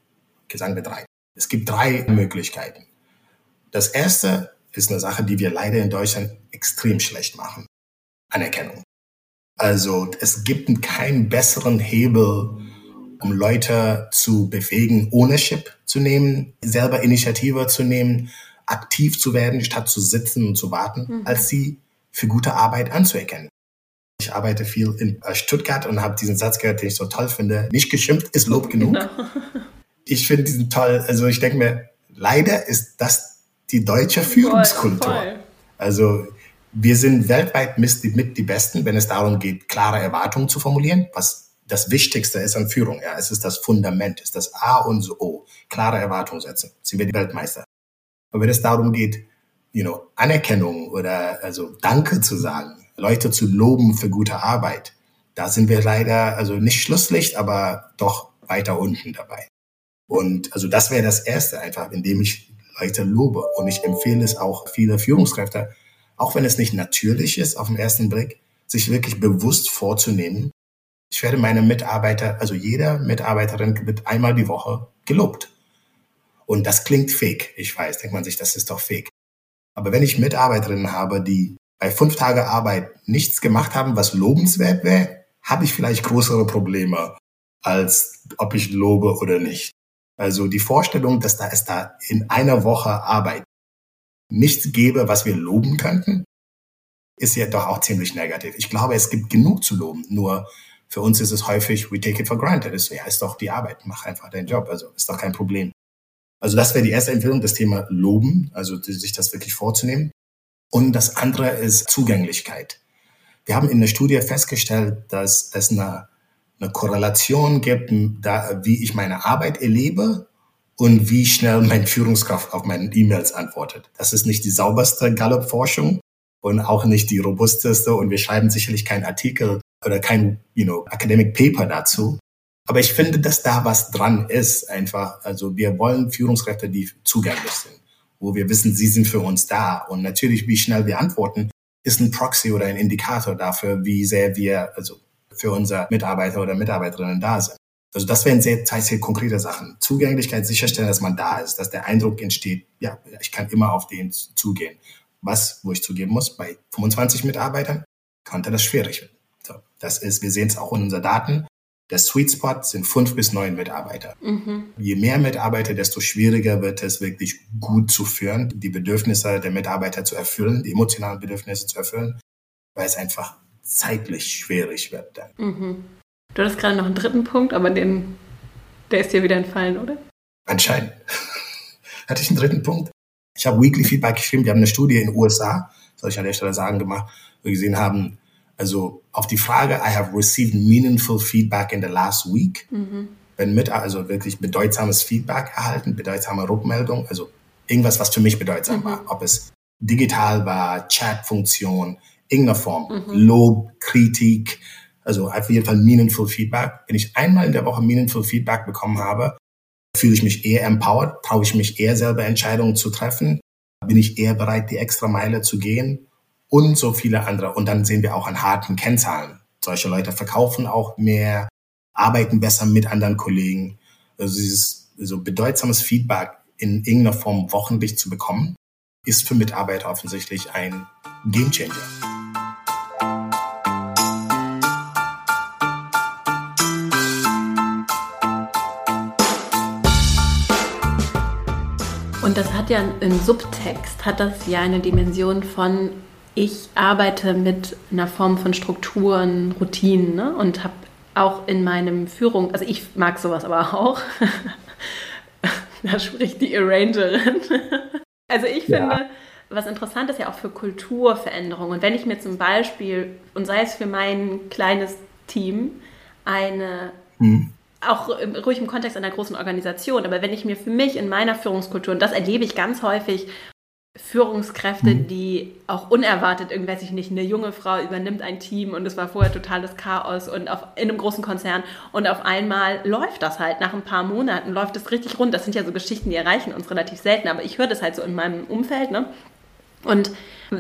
sagen wir drei. Es gibt drei Möglichkeiten. Das erste ist eine Sache, die wir leider in Deutschland extrem schlecht machen. Anerkennung. Also es gibt keinen besseren Hebel, um Leute zu bewegen, Ownership zu nehmen, selber Initiative zu nehmen, aktiv zu werden, statt zu sitzen und zu warten, mhm. als sie für gute Arbeit anzuerkennen. Ich arbeite viel in äh, Stuttgart und habe diesen Satz gehört, den ich so toll finde. Nicht geschimpft ist Lob genug. Genau. (laughs) Ich finde diesen toll. Also ich denke mir, leider ist das die deutsche Führungskultur. Voll, voll. Also wir sind weltweit mit, mit die Besten, wenn es darum geht, klare Erwartungen zu formulieren, was das Wichtigste ist an Führung. Ja, es ist das Fundament, es ist das A und O. Klare Erwartungen setzen. Sind wir die Weltmeister. Aber wenn es darum geht, you know, Anerkennung oder also Danke zu sagen, Leute zu loben für gute Arbeit. Da sind wir leider, also nicht Schlusslicht, aber doch weiter unten dabei. Und also das wäre das Erste einfach, indem ich Leute lobe. Und ich empfehle es auch viele Führungskräfte, auch wenn es nicht natürlich ist auf den ersten Blick, sich wirklich bewusst vorzunehmen. Ich werde meine Mitarbeiter, also jeder Mitarbeiterin wird einmal die Woche gelobt. Und das klingt fake. Ich weiß, denkt man sich, das ist doch fake. Aber wenn ich Mitarbeiterinnen habe, die bei fünf Tage Arbeit nichts gemacht haben, was lobenswert wäre, habe ich vielleicht größere Probleme, als ob ich lobe oder nicht. Also die Vorstellung, dass da es da in einer Woche Arbeit nichts gäbe, was wir loben könnten, ist ja doch auch ziemlich negativ. Ich glaube, es gibt genug zu loben. Nur für uns ist es häufig, we take it for granted. Es ja, ist doch die Arbeit, mach einfach deinen Job. Also ist doch kein Problem. Also das wäre die erste Empfehlung, das Thema Loben, also sich das wirklich vorzunehmen. Und das andere ist Zugänglichkeit. Wir haben in der Studie festgestellt, dass es eine, eine Korrelation gibt, da, wie ich meine Arbeit erlebe und wie schnell mein Führungskraft auf meine E-Mails antwortet. Das ist nicht die sauberste Gallup-Forschung und auch nicht die robusteste und wir schreiben sicherlich keinen Artikel oder kein you know, Academic Paper dazu. Aber ich finde, dass da was dran ist einfach. Also wir wollen Führungskräfte, die zugänglich sind wo wir wissen, sie sind für uns da. Und natürlich, wie schnell wir antworten, ist ein Proxy oder ein Indikator dafür, wie sehr wir also für unsere Mitarbeiter oder Mitarbeiterinnen da sind. Also das wären sehr, sehr, konkrete Sachen. Zugänglichkeit sicherstellen, dass man da ist, dass der Eindruck entsteht, ja, ich kann immer auf den zugehen. Was, wo ich zugeben muss, bei 25 Mitarbeitern könnte das schwierig werden. So, das ist, wir sehen es auch in unseren Daten. Der Sweet Spot sind fünf bis neun Mitarbeiter. Mhm. Je mehr Mitarbeiter, desto schwieriger wird es wirklich gut zu führen, die Bedürfnisse der Mitarbeiter zu erfüllen, die emotionalen Bedürfnisse zu erfüllen, weil es einfach zeitlich schwierig wird dann. Mhm. Du hattest gerade noch einen dritten Punkt, aber den, der ist dir wieder entfallen, oder? Anscheinend. (laughs) Hatte ich einen dritten Punkt? Ich habe Weekly Feedback geschrieben. Wir haben eine Studie in den USA, soll ich an der Stelle sagen, gemacht, wo wir gesehen haben, also auf die Frage, I have received meaningful feedback in the last week. Mhm. Wenn mit, also wirklich bedeutsames Feedback erhalten, bedeutsame Rückmeldung, also irgendwas, was für mich bedeutsam mhm. war. Ob es digital war, Chatfunktion, irgendeiner Form, mhm. Lob, Kritik, also auf jeden Fall meaningful Feedback. Wenn ich einmal in der Woche meaningful Feedback bekommen habe, fühle ich mich eher empowered, traue ich mich eher selber Entscheidungen zu treffen, bin ich eher bereit, die extra Meile zu gehen und so viele andere. Und dann sehen wir auch an harten Kennzahlen. Solche Leute verkaufen auch mehr, arbeiten besser mit anderen Kollegen. Also dieses so bedeutsames Feedback in irgendeiner Form wochentlich zu bekommen, ist für Mitarbeiter offensichtlich ein Gamechanger. Und das hat ja im Subtext, hat das ja eine Dimension von ich arbeite mit einer Form von Strukturen, Routinen ne? und habe auch in meinem Führung, also ich mag sowas aber auch. (laughs) da spricht die Arrangerin. also ich finde, ja. was interessant ist ja auch für Kulturveränderung. Und wenn ich mir zum Beispiel, und sei es für mein kleines Team, eine hm auch ruhig im Kontext einer großen Organisation, aber wenn ich mir für mich in meiner Führungskultur, und das erlebe ich ganz häufig, Führungskräfte, mhm. die auch unerwartet, irgendwie weiß ich nicht, eine junge Frau übernimmt ein Team und es war vorher totales Chaos und auf, in einem großen Konzern und auf einmal läuft das halt, nach ein paar Monaten läuft es richtig rund. Das sind ja so Geschichten, die erreichen uns relativ selten, aber ich höre das halt so in meinem Umfeld, ne? Und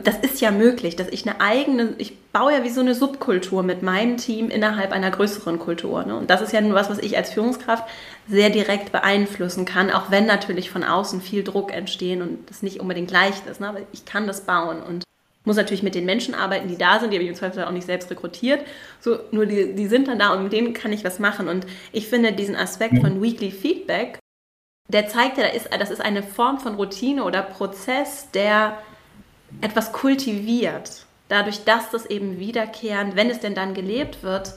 das ist ja möglich, dass ich eine eigene, ich baue ja wie so eine Subkultur mit meinem Team innerhalb einer größeren Kultur. Ne? Und das ist ja nur was, was ich als Führungskraft sehr direkt beeinflussen kann, auch wenn natürlich von außen viel Druck entstehen und das nicht unbedingt leicht ist. Ne? Aber ich kann das bauen und muss natürlich mit den Menschen arbeiten, die da sind, die habe ich im Zweifel auch nicht selbst rekrutiert. So, nur die, die sind dann da und mit denen kann ich was machen. Und ich finde diesen Aspekt von Weekly Feedback, der zeigt ja, das ist eine Form von Routine oder Prozess, der etwas kultiviert, dadurch, dass das eben wiederkehrend, wenn es denn dann gelebt wird,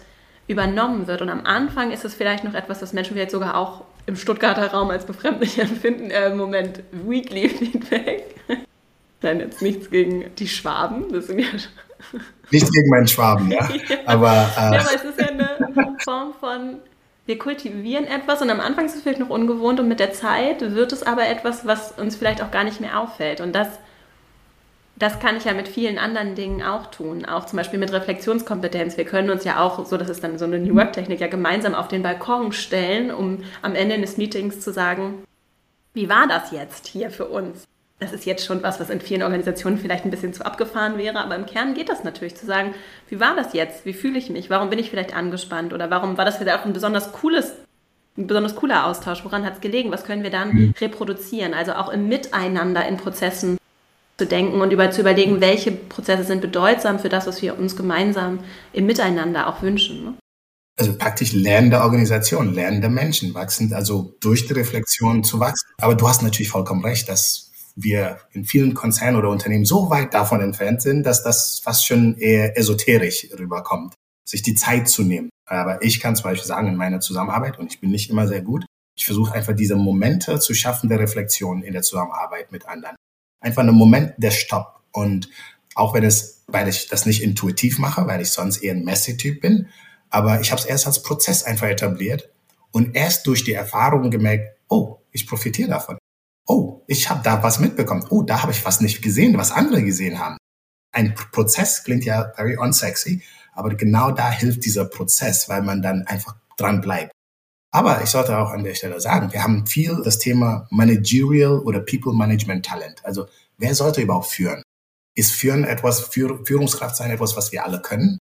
übernommen wird. Und am Anfang ist es vielleicht noch etwas, das Menschen vielleicht sogar auch im Stuttgarter Raum als befremdlich (laughs) empfinden. Äh, Moment, Weekly Feedback. (laughs) Nein, jetzt nichts gegen die Schwaben. Das sind ja (laughs) Nichts gegen meinen Schwaben, ja. Aber, äh ja, aber es ist ja eine Form von, wir kultivieren etwas und am Anfang ist es vielleicht noch ungewohnt und mit der Zeit wird es aber etwas, was uns vielleicht auch gar nicht mehr auffällt. Und das das kann ich ja mit vielen anderen Dingen auch tun, auch zum Beispiel mit Reflexionskompetenz. Wir können uns ja auch, so das ist dann so eine New Work-Technik, ja gemeinsam auf den Balkon stellen, um am Ende eines Meetings zu sagen, wie war das jetzt hier für uns? Das ist jetzt schon was, was in vielen Organisationen vielleicht ein bisschen zu abgefahren wäre, aber im Kern geht das natürlich zu sagen, wie war das jetzt? Wie fühle ich mich? Warum bin ich vielleicht angespannt? Oder warum war das vielleicht auch ein besonders cooles ein besonders cooler Austausch. Woran hat es gelegen? Was können wir dann mhm. reproduzieren? Also auch im Miteinander in Prozessen zu denken und über, zu überlegen, welche Prozesse sind bedeutsam für das, was wir uns gemeinsam im Miteinander auch wünschen. Ne? Also praktisch lernende Organisation, lernende Menschen wachsen, also durch die Reflexion zu wachsen. Aber du hast natürlich vollkommen recht, dass wir in vielen Konzernen oder Unternehmen so weit davon entfernt sind, dass das fast schon eher esoterisch rüberkommt, sich die Zeit zu nehmen. Aber ich kann zum Beispiel sagen, in meiner Zusammenarbeit, und ich bin nicht immer sehr gut, ich versuche einfach diese Momente zu schaffen der Reflexion in der Zusammenarbeit mit anderen einfach ein Moment der Stopp. Und auch wenn es, weil ich das nicht intuitiv mache, weil ich sonst eher ein Messi-Typ bin, aber ich habe es erst als Prozess einfach etabliert und erst durch die Erfahrung gemerkt, oh, ich profitiere davon. Oh, ich habe da was mitbekommen. Oh, da habe ich was nicht gesehen, was andere gesehen haben. Ein Prozess klingt ja very unsexy, aber genau da hilft dieser Prozess, weil man dann einfach dran bleibt. Aber ich sollte auch an der Stelle sagen, wir haben viel das Thema Managerial oder People Management Talent. Also wer sollte überhaupt führen? Ist Führen etwas, Führungskraft sein etwas, was wir alle können?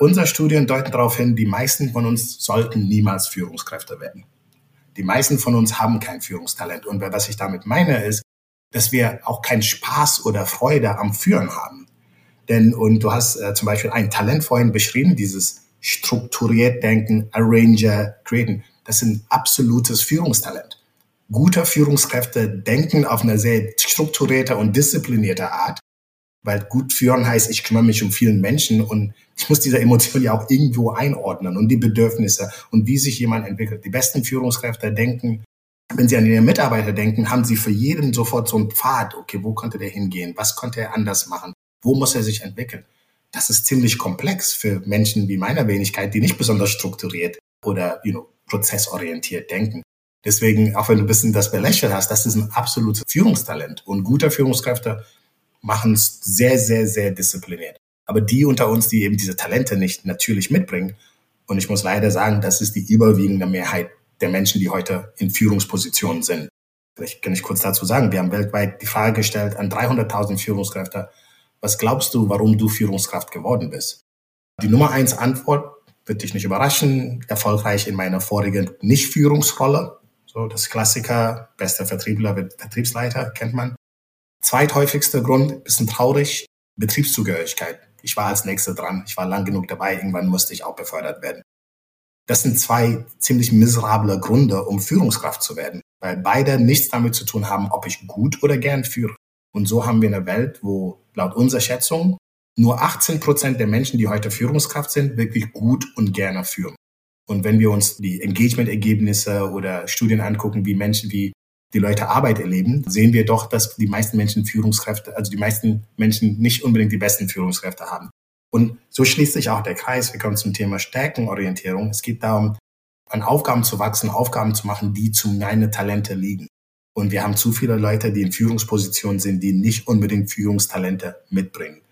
Unsere Studien deuten darauf hin, die meisten von uns sollten niemals Führungskräfte werden. Die meisten von uns haben kein Führungstalent. Und was ich damit meine, ist, dass wir auch keinen Spaß oder Freude am Führen haben. Denn, und du hast äh, zum Beispiel ein Talent vorhin beschrieben, dieses strukturiert denken, Arranger, createn. Das ist ein absolutes Führungstalent. Gute Führungskräfte denken auf eine sehr strukturierte und disziplinierte Art, weil gut führen heißt, ich kümmere mich um vielen Menschen und ich muss diese Emotionen ja auch irgendwo einordnen und die Bedürfnisse und wie sich jemand entwickelt. Die besten Führungskräfte denken, wenn sie an ihre Mitarbeiter denken, haben sie für jeden sofort so einen Pfad. Okay, wo könnte der hingehen? Was konnte er anders machen? Wo muss er sich entwickeln? das ist ziemlich komplex für Menschen wie meiner Wenigkeit, die nicht besonders strukturiert oder you know, prozessorientiert denken. Deswegen, auch wenn du ein bisschen das belächelt hast, das ist ein absolutes Führungstalent. Und gute Führungskräfte machen es sehr, sehr, sehr diszipliniert. Aber die unter uns, die eben diese Talente nicht natürlich mitbringen, und ich muss leider sagen, das ist die überwiegende Mehrheit der Menschen, die heute in Führungspositionen sind. Vielleicht kann ich kurz dazu sagen, wir haben weltweit die Frage gestellt an 300.000 Führungskräfte, was glaubst du, warum du Führungskraft geworden bist? Die Nummer eins Antwort wird dich nicht überraschen. Erfolgreich in meiner vorigen Nicht-Führungsrolle. So, das Klassiker, bester Vertriebler wird Vertriebsleiter, kennt man. Zweithäufigster Grund, bisschen traurig, Betriebszugehörigkeit. Ich war als Nächster dran. Ich war lang genug dabei. Irgendwann musste ich auch befördert werden. Das sind zwei ziemlich miserable Gründe, um Führungskraft zu werden. weil beide nichts damit zu tun haben, ob ich gut oder gern führe. Und so haben wir eine Welt, wo laut unserer Schätzung nur 18 Prozent der Menschen, die heute Führungskraft sind, wirklich gut und gerne führen. Und wenn wir uns die Engagement-Ergebnisse oder Studien angucken, wie Menschen, wie die Leute Arbeit erleben, sehen wir doch, dass die meisten Menschen Führungskräfte, also die meisten Menschen nicht unbedingt die besten Führungskräfte haben. Und so schließt sich auch der Kreis. Wir kommen zum Thema Stärkenorientierung. Es geht darum, an Aufgaben zu wachsen, Aufgaben zu machen, die zu meinen Talente liegen. Und wir haben zu viele Leute, die in Führungspositionen sind, die nicht unbedingt Führungstalente mitbringen.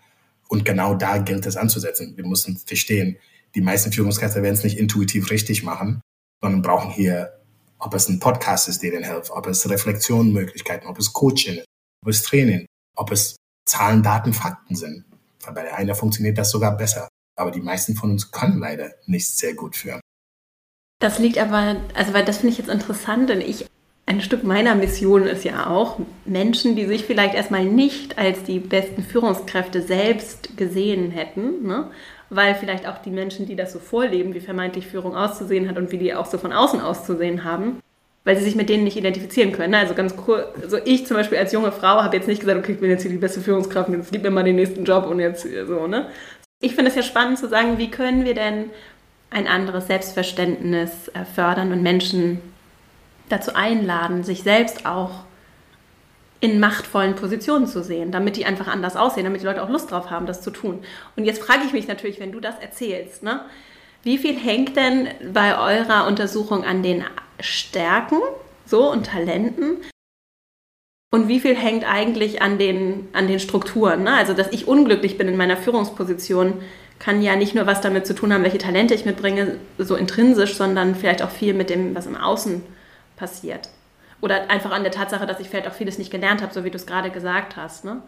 Und genau da gilt es anzusetzen. Wir müssen verstehen, die meisten Führungskräfte werden es nicht intuitiv richtig machen, sondern brauchen hier, ob es ein Podcast ist, der ihnen hilft, ob es Reflexionmöglichkeiten, ob es Coaching, ob es Training, ob es Zahlen, Daten, Fakten sind. Bei der einen funktioniert das sogar besser. Aber die meisten von uns können leider nicht sehr gut führen. Das liegt aber, also weil das finde ich jetzt interessant, denn ich, ein Stück meiner Mission ist ja auch, Menschen, die sich vielleicht erstmal nicht als die besten Führungskräfte selbst gesehen hätten, ne? weil vielleicht auch die Menschen, die das so vorleben, wie vermeintlich Führung auszusehen hat und wie die auch so von außen auszusehen haben, weil sie sich mit denen nicht identifizieren können. Also ganz cool, also ich zum Beispiel als junge Frau habe jetzt nicht gesagt, okay, ich bin jetzt hier die beste Führungskraft, jetzt gib mir mal den nächsten Job und jetzt so, ne? Ich finde es ja spannend zu sagen, wie können wir denn ein anderes Selbstverständnis äh, fördern und Menschen dazu einladen, sich selbst auch in machtvollen Positionen zu sehen, damit die einfach anders aussehen, damit die Leute auch Lust drauf haben, das zu tun. Und jetzt frage ich mich natürlich, wenn du das erzählst, ne, wie viel hängt denn bei eurer Untersuchung an den Stärken so und Talenten? Und wie viel hängt eigentlich an den, an den Strukturen? Ne? Also, dass ich unglücklich bin in meiner Führungsposition, kann ja nicht nur was damit zu tun haben, welche Talente ich mitbringe, so intrinsisch, sondern vielleicht auch viel mit dem, was im Außen passiert. Oder einfach an der Tatsache, dass ich vielleicht auch vieles nicht gelernt habe, so wie du es gerade gesagt hast. Ne?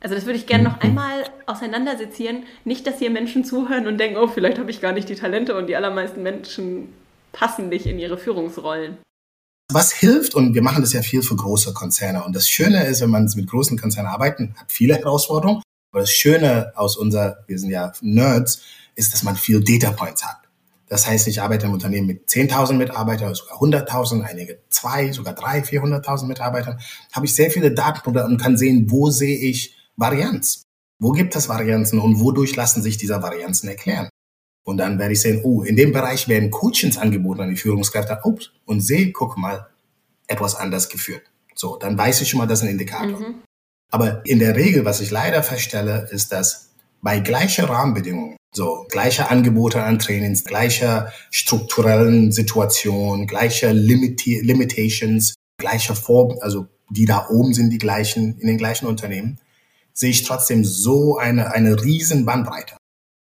Also das würde ich gerne noch mhm. einmal auseinandersezieren. Nicht, dass hier Menschen zuhören und denken, oh, vielleicht habe ich gar nicht die Talente und die allermeisten Menschen passen nicht in ihre Führungsrollen. Was hilft, und wir machen das ja viel für große Konzerne. Und das Schöne ist, wenn man mit großen Konzernen arbeitet, hat viele Herausforderungen. Aber das Schöne aus unserer, wir sind ja Nerds, ist, dass man viel Data Points hat. Das heißt, ich arbeite im Unternehmen mit 10.000 Mitarbeitern, sogar 100.000, einige zwei, sogar drei, 400.000 Mitarbeitern. Habe ich sehr viele Datenpunkte und kann sehen, wo sehe ich Varianz? Wo gibt es Varianzen und wodurch lassen sich diese Varianzen erklären? Und dann werde ich sehen, oh, in dem Bereich werden Coachings angeboten an die Führungskräfte. Ups, und sehe, guck mal, etwas anders geführt. So, dann weiß ich schon mal, das ist ein Indikator. Mhm. Aber in der Regel, was ich leider feststelle, ist, dass bei gleicher Rahmenbedingungen, so gleiche Angebote an Trainings, gleicher strukturellen Situation, gleicher Limiti Limitations, gleicher Form, also die da oben sind die gleichen in den gleichen Unternehmen, sehe ich trotzdem so eine, eine riesen Bandbreite.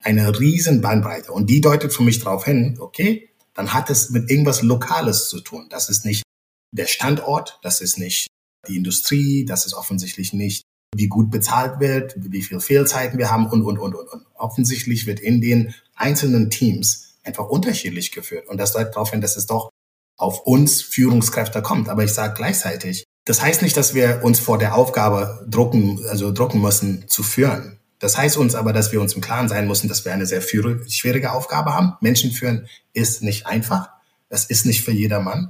Eine riesen Bandbreite. Und die deutet für mich darauf hin, okay, dann hat es mit irgendwas Lokales zu tun. Das ist nicht der Standort, das ist nicht die Industrie, das ist offensichtlich nicht, wie gut bezahlt wird, wie viel Fehlzeiten wir haben und, und, und, und. Offensichtlich wird in den einzelnen Teams einfach unterschiedlich geführt. Und das deutet darauf hin, dass es doch auf uns Führungskräfte kommt. Aber ich sage gleichzeitig, das heißt nicht, dass wir uns vor der Aufgabe drucken, also drucken müssen, zu führen. Das heißt uns aber, dass wir uns im Klaren sein müssen, dass wir eine sehr schwierige Aufgabe haben. Menschen führen ist nicht einfach. Das ist nicht für jedermann.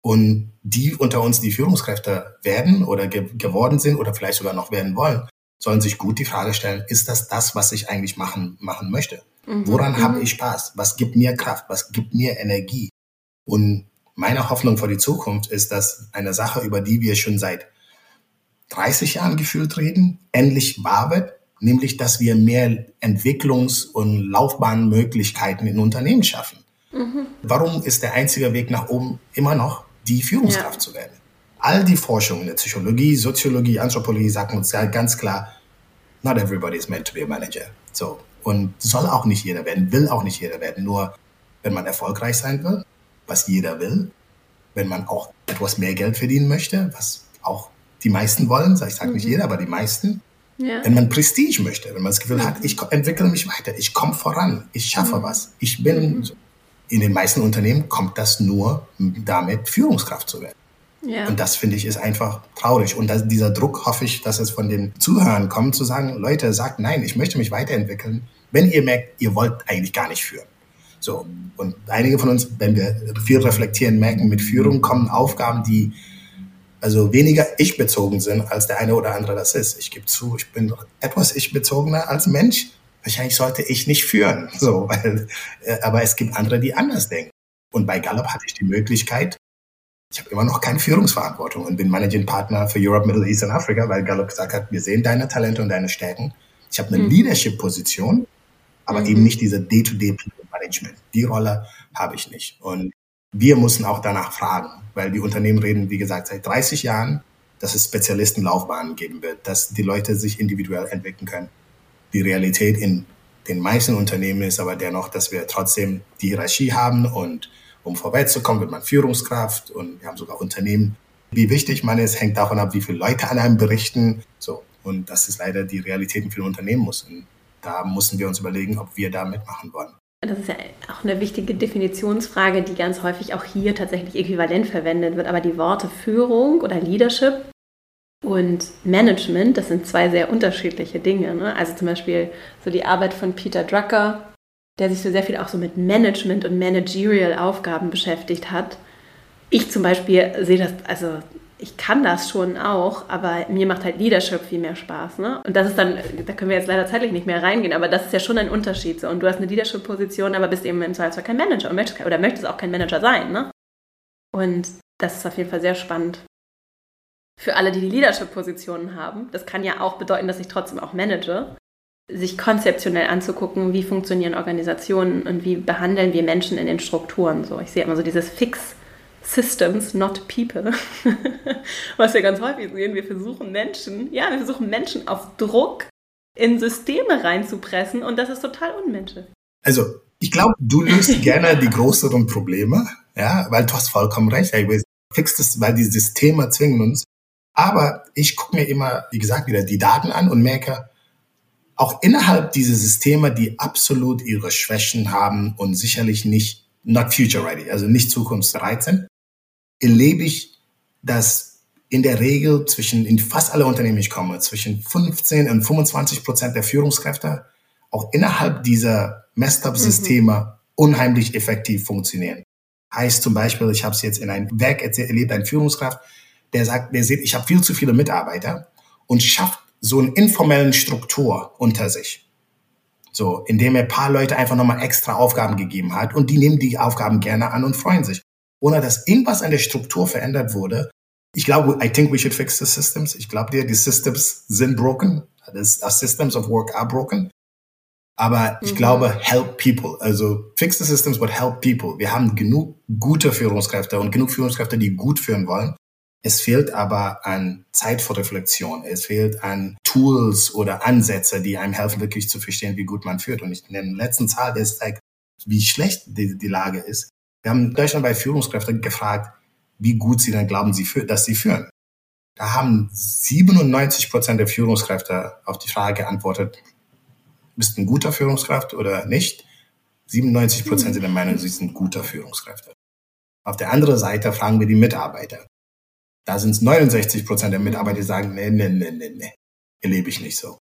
Und die unter uns, die Führungskräfte werden oder ge geworden sind oder vielleicht sogar noch werden wollen, sollen sich gut die Frage stellen, ist das das, was ich eigentlich machen, machen möchte? Mhm. Woran mhm. habe ich Spaß? Was gibt mir Kraft? Was gibt mir Energie? Und meine Hoffnung für die Zukunft ist, dass eine Sache, über die wir schon seit 30 Jahren gefühlt reden, endlich wahr wird, nämlich dass wir mehr Entwicklungs- und Laufbahnmöglichkeiten in Unternehmen schaffen. Mhm. Warum ist der einzige Weg nach oben immer noch die Führungskraft ja. zu werden. All die Forschungen in der Psychologie, Soziologie, Anthropologie sagen uns ja ganz klar, not everybody is meant to be a manager. So. Und soll auch nicht jeder werden, will auch nicht jeder werden. Nur wenn man erfolgreich sein will, was jeder will, wenn man auch etwas mehr Geld verdienen möchte, was auch die meisten wollen, ich sage nicht mhm. jeder, aber die meisten, ja. wenn man Prestige möchte, wenn man das Gefühl mhm. hat, ich entwickle mich weiter, ich komme voran, ich schaffe mhm. was, ich bin, mhm in den meisten Unternehmen kommt das nur damit, Führungskraft zu werden. Ja. Und das finde ich ist einfach traurig. Und das, dieser Druck hoffe ich, dass es von den Zuhörern kommt, zu sagen, Leute, sagt nein, ich möchte mich weiterentwickeln, wenn ihr merkt, ihr wollt eigentlich gar nicht führen. So. Und einige von uns, wenn wir viel reflektieren, merken, mit Führung kommen Aufgaben, die also weniger ich-bezogen sind, als der eine oder andere das ist. Ich gebe zu, ich bin etwas ich-bezogener als Mensch. Wahrscheinlich sollte ich nicht führen. (laughs) So, weil, äh, aber es gibt andere, die anders denken. Und bei Gallup hatte ich die Möglichkeit, ich habe immer noch keine Führungsverantwortung und bin Managing Partner für Europe, Middle East und Afrika, weil Gallup gesagt hat, wir sehen deine Talente und deine Stärken. Ich habe eine mhm. Leadership-Position, aber mhm. eben nicht diese Day-to-Day-Management. Die Rolle habe ich nicht. Und wir müssen auch danach fragen, weil die Unternehmen reden, wie gesagt, seit 30 Jahren, dass es Spezialistenlaufbahnen geben wird, dass die Leute sich individuell entwickeln können. Die Realität in den meisten Unternehmen ist aber dennoch, dass wir trotzdem die Hierarchie haben und um vorwärts zu kommen, wird man Führungskraft und wir haben sogar Unternehmen. Wie wichtig man ist, hängt davon ab, wie viele Leute an einem berichten. So. Und das ist leider die Realität in vielen Unternehmen muss. Und da müssen wir uns überlegen, ob wir da mitmachen wollen. Das ist ja auch eine wichtige Definitionsfrage, die ganz häufig auch hier tatsächlich äquivalent verwendet wird. Aber die Worte Führung oder Leadership und Management, das sind zwei sehr unterschiedliche Dinge. Ne? Also zum Beispiel so die Arbeit von Peter Drucker, der sich so sehr viel auch so mit Management und Managerial Aufgaben beschäftigt hat. Ich zum Beispiel sehe das, also ich kann das schon auch, aber mir macht halt Leadership viel mehr Spaß. Ne? Und das ist dann, da können wir jetzt leider zeitlich nicht mehr reingehen, aber das ist ja schon ein Unterschied. So. Und du hast eine Leadership-Position, aber bist eben im Zweifelsfall kein Manager und möchtest, oder möchtest auch kein Manager sein. Ne? Und das ist auf jeden Fall sehr spannend. Für alle, die die Leadership-Positionen haben, das kann ja auch bedeuten, dass ich trotzdem auch manage sich konzeptionell anzugucken, wie funktionieren Organisationen und wie behandeln wir Menschen in den Strukturen. So, ich sehe immer so dieses Fix Systems, not people. (laughs) Was wir ganz häufig sehen, wir versuchen Menschen, ja, wir versuchen Menschen auf Druck in Systeme reinzupressen und das ist total unmenschlich. Also, ich glaube, du löst (laughs) gerne die größeren Probleme, ja, weil du hast vollkommen recht. Fixst es, weil die Systeme zwingen uns. Aber ich gucke mir immer, wie gesagt, wieder die Daten an und merke, auch innerhalb dieser Systeme, die absolut ihre Schwächen haben und sicherlich nicht not future ready, also nicht zukunftsbereit sind, erlebe ich, dass in der Regel zwischen, in fast alle Unternehmen ich komme, zwischen 15 und 25 Prozent der Führungskräfte auch innerhalb dieser Messed-up-Systeme mhm. unheimlich effektiv funktionieren. Heißt zum Beispiel, ich habe es jetzt in einem Werk erlebt, ein Führungskraft, der sagt, der sieht, ich habe viel zu viele Mitarbeiter und schafft so einen informellen Struktur unter sich. So, indem er ein paar Leute einfach nochmal extra Aufgaben gegeben hat und die nehmen die Aufgaben gerne an und freuen sich. Ohne dass irgendwas an der Struktur verändert wurde. Ich glaube, I think we should fix the systems. Ich glaube dir, die Systems sind broken. The systems of work are broken. Aber ich mhm. glaube, help people. Also fix the systems, but help people. Wir haben genug gute Führungskräfte und genug Führungskräfte, die gut führen wollen. Es fehlt aber an Zeit für Reflexion. Es fehlt an Tools oder Ansätze, die einem helfen, wirklich zu verstehen, wie gut man führt. Und ich nenne den letzten Zahl, der zeigt, wie schlecht die, die Lage ist. Wir haben Deutschland bei Führungskräften gefragt, wie gut sie dann glauben, sie dass sie führen. Da haben 97 Prozent der Führungskräfte auf die Frage geantwortet, bist du ein guter Führungskraft oder nicht? 97 Prozent sind der Meinung, sie sind guter Führungskräfte. Auf der anderen Seite fragen wir die Mitarbeiter. Da sind es 69 Prozent der Mitarbeiter, die sagen, nee, nee, nee, nee, nee, erlebe ich nicht so.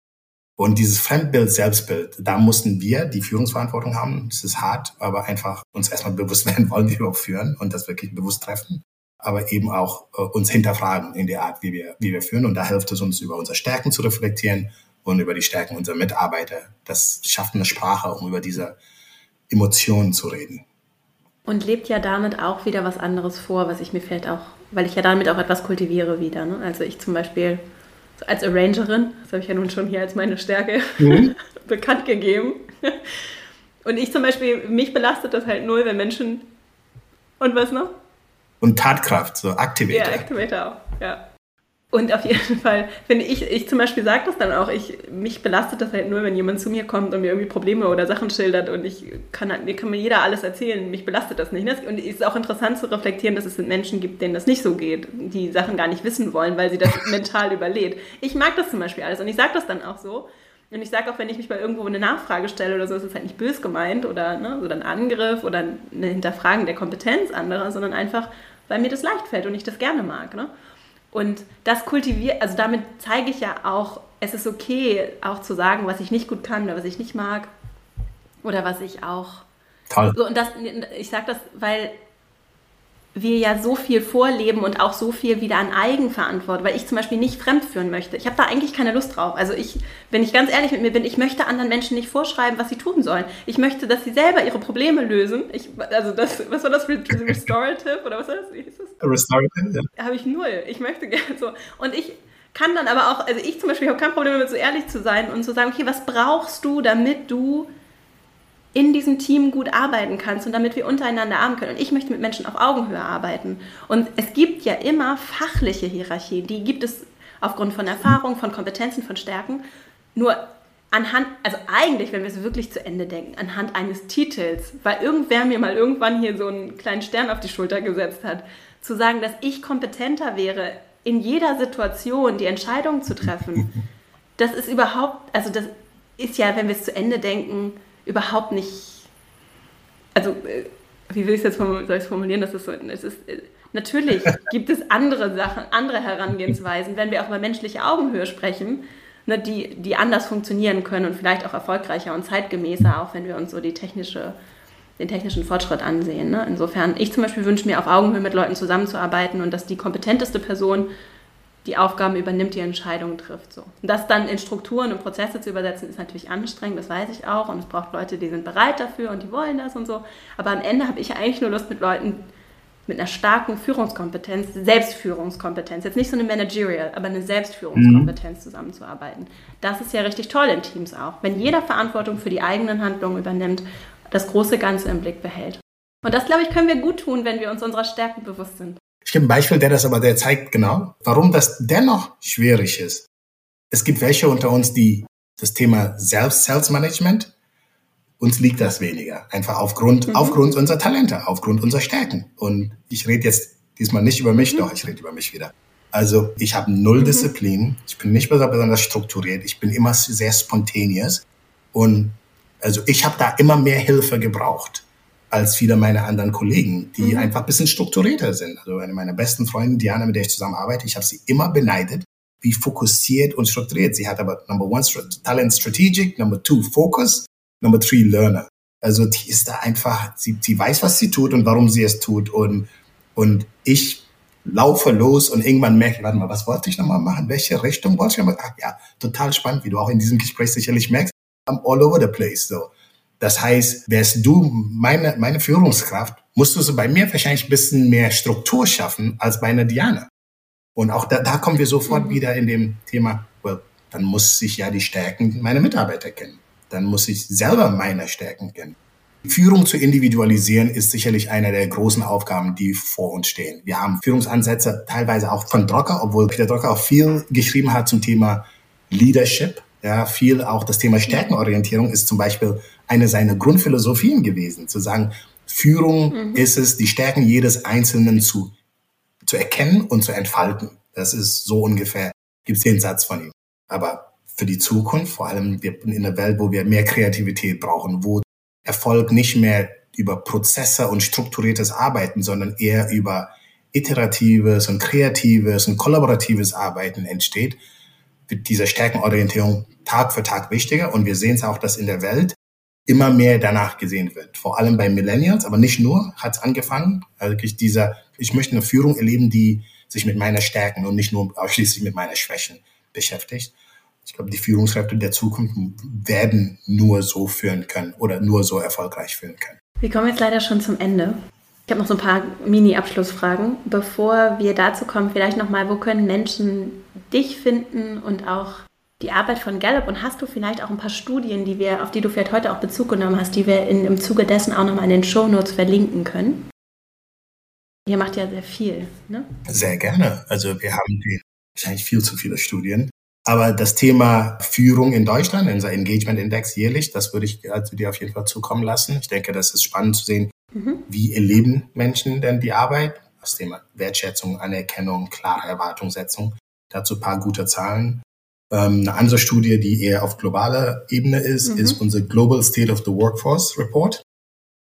Und dieses Fremdbild, Selbstbild, da mussten wir die Führungsverantwortung haben. Das ist hart, aber einfach uns erstmal bewusst (laughs) werden, wollen wir überhaupt führen und das wirklich bewusst treffen. Aber eben auch äh, uns hinterfragen in der Art, wie wir, wie wir führen. Und da hilft es uns, über unsere Stärken zu reflektieren und über die Stärken unserer Mitarbeiter. Das schafft eine Sprache, um über diese Emotionen zu reden. Und lebt ja damit auch wieder was anderes vor, was ich mir fällt auch, weil ich ja damit auch etwas kultiviere wieder. Ne? Also ich zum Beispiel als Arrangerin, das habe ich ja nun schon hier als meine Stärke mhm. (laughs) bekannt gegeben. Und ich zum Beispiel, mich belastet das halt null, wenn Menschen. Und was noch? Und Tatkraft, so Activator. Ja, Activator auch, ja. Und auf jeden (laughs) Fall finde ich, ich zum Beispiel sage das dann auch, ich, mich belastet das halt nur, wenn jemand zu mir kommt und mir irgendwie Probleme oder Sachen schildert und ich kann, halt, mir kann mir jeder alles erzählen, mich belastet das nicht. Ne? Und es ist auch interessant zu reflektieren, dass es Menschen gibt, denen das nicht so geht, die Sachen gar nicht wissen wollen, weil sie das (laughs) mental überlebt. Ich mag das zum Beispiel alles und ich sage das dann auch so. Und ich sage auch, wenn ich mich mal irgendwo eine Nachfrage stelle oder so, ist es halt nicht bös gemeint oder, ne, oder ein Angriff oder eine Hinterfragen der Kompetenz anderer, sondern einfach, weil mir das leicht fällt und ich das gerne mag. Ne? Und das kultiviert, also damit zeige ich ja auch, es ist okay, auch zu sagen, was ich nicht gut kann oder was ich nicht mag. Oder was ich auch Toll. So, und das, ich sage das, weil wir ja so viel vorleben und auch so viel wieder an Eigenverantwortung, weil ich zum Beispiel nicht fremd führen möchte. Ich habe da eigentlich keine Lust drauf. Also ich, wenn ich ganz ehrlich mit mir bin, ich möchte anderen Menschen nicht vorschreiben, was sie tun sollen. Ich möchte, dass sie selber ihre Probleme lösen. Ich, also das, was war das? Restorative oder was war das? Wie hieß das? Restorative, ja. Habe ich null. Ich möchte gerne so. Und ich kann dann aber auch, also ich zum Beispiel habe kein Problem damit, so ehrlich zu sein und zu sagen, okay, was brauchst du, damit du in diesem Team gut arbeiten kannst und damit wir untereinander arbeiten können. Und ich möchte mit Menschen auf Augenhöhe arbeiten. Und es gibt ja immer fachliche Hierarchien, die gibt es aufgrund von Erfahrung, von Kompetenzen, von Stärken. Nur anhand, also eigentlich, wenn wir es wirklich zu Ende denken, anhand eines Titels, weil irgendwer mir mal irgendwann hier so einen kleinen Stern auf die Schulter gesetzt hat, zu sagen, dass ich kompetenter wäre, in jeder Situation die Entscheidung zu treffen, (laughs) das ist überhaupt, also das ist ja, wenn wir es zu Ende denken, überhaupt nicht, also äh, wie will ich es jetzt soll ich formulieren, dass es so, es ist, äh, natürlich (laughs) gibt es andere Sachen, andere Herangehensweisen, wenn wir auch über menschliche Augenhöhe sprechen, ne, die, die anders funktionieren können und vielleicht auch erfolgreicher und zeitgemäßer, auch wenn wir uns so die technische, den technischen Fortschritt ansehen. Ne? Insofern, ich zum Beispiel wünsche mir auf Augenhöhe mit Leuten zusammenzuarbeiten und dass die kompetenteste Person die Aufgaben übernimmt, die Entscheidungen trifft. So. Und das dann in Strukturen und Prozesse zu übersetzen, ist natürlich anstrengend, das weiß ich auch. Und es braucht Leute, die sind bereit dafür und die wollen das und so. Aber am Ende habe ich eigentlich nur Lust mit Leuten mit einer starken Führungskompetenz, Selbstführungskompetenz, jetzt nicht so eine Managerial, aber eine Selbstführungskompetenz mhm. zusammenzuarbeiten. Das ist ja richtig toll in Teams auch, wenn jeder Verantwortung für die eigenen Handlungen übernimmt, das große Ganze im Blick behält. Und das, glaube ich, können wir gut tun, wenn wir uns unserer Stärken bewusst sind. Ich gebe ein Beispiel, der das aber, der zeigt genau, warum das dennoch schwierig ist. Es gibt welche unter uns, die das Thema Selbst-Sales-Management, uns liegt das weniger. Einfach aufgrund, mhm. aufgrund unserer Talente, aufgrund unserer Stärken. Und ich rede jetzt diesmal nicht über mich, mhm. doch, ich rede über mich wieder. Also ich habe null mhm. Disziplin, ich bin nicht besonders strukturiert, ich bin immer sehr spontaneous. Und also ich habe da immer mehr Hilfe gebraucht als viele meiner anderen Kollegen, die mhm. einfach ein bisschen strukturierter sind. Also eine meiner besten Freunde, Diana, mit der ich zusammenarbeite, ich habe sie immer beneidet, wie fokussiert und strukturiert. Sie hat aber Number One, Talent Strategic, Number Two, Focus, Number Three, Learner. Also die ist da einfach, sie, sie weiß, was sie tut und warum sie es tut. Und, und ich laufe los und irgendwann merke ich, warte mal, was wollte ich nochmal machen? Welche Richtung wollte ich nochmal? Ach ja, total spannend, wie du auch in diesem Gespräch sicherlich merkst. I'm all over the place. So. Das heißt, wärst du meine, meine Führungskraft, musst du bei mir wahrscheinlich ein bisschen mehr Struktur schaffen als bei einer Diana. Und auch da, da kommen wir sofort mhm. wieder in dem Thema, well, dann muss ich ja die Stärken meiner Mitarbeiter kennen. Dann muss ich selber meine Stärken kennen. Führung zu individualisieren ist sicherlich eine der großen Aufgaben, die vor uns stehen. Wir haben Führungsansätze teilweise auch von Drucker, obwohl Peter Drucker auch viel geschrieben hat zum Thema Leadership. Ja, viel auch das Thema Stärkenorientierung ist zum Beispiel eine seiner Grundphilosophien gewesen, zu sagen, Führung mhm. ist es, die Stärken jedes Einzelnen zu, zu erkennen und zu entfalten. Das ist so ungefähr, gibt es den Satz von ihm. Aber für die Zukunft, vor allem in einer Welt, wo wir mehr Kreativität brauchen, wo Erfolg nicht mehr über Prozesse und strukturiertes Arbeiten, sondern eher über iteratives und kreatives und kollaboratives Arbeiten entsteht, diese Stärkenorientierung Tag für Tag wichtiger. Und wir sehen es auch, dass in der Welt immer mehr danach gesehen wird. Vor allem bei Millennials, aber nicht nur, hat es angefangen. Also dieser, ich möchte eine Führung erleben, die sich mit meiner Stärken und nicht nur ausschließlich mit meiner Schwächen beschäftigt. Ich glaube, die Führungskräfte der Zukunft werden nur so führen können oder nur so erfolgreich führen können. Wir kommen jetzt leider schon zum Ende. Ich habe noch so ein paar Mini-Abschlussfragen. Bevor wir dazu kommen, vielleicht nochmal, wo können Menschen dich finden und auch die Arbeit von Gallup und hast du vielleicht auch ein paar Studien, die wir, auf die du vielleicht heute auch Bezug genommen hast, die wir in, im Zuge dessen auch nochmal in den Show Notes verlinken können? Ihr macht ja sehr viel, ne? Sehr gerne. Also wir haben die, wahrscheinlich viel zu viele Studien. Aber das Thema Führung in Deutschland, unser Engagement Index jährlich, das würde ich also dir auf jeden Fall zukommen lassen. Ich denke, das ist spannend zu sehen, mhm. wie erleben Menschen denn die Arbeit? Das Thema Wertschätzung, Anerkennung, klare Erwartungssetzung. Dazu ein paar gute Zahlen. Ähm, eine andere Studie, die eher auf globaler Ebene ist, mhm. ist unser Global State of the Workforce Report.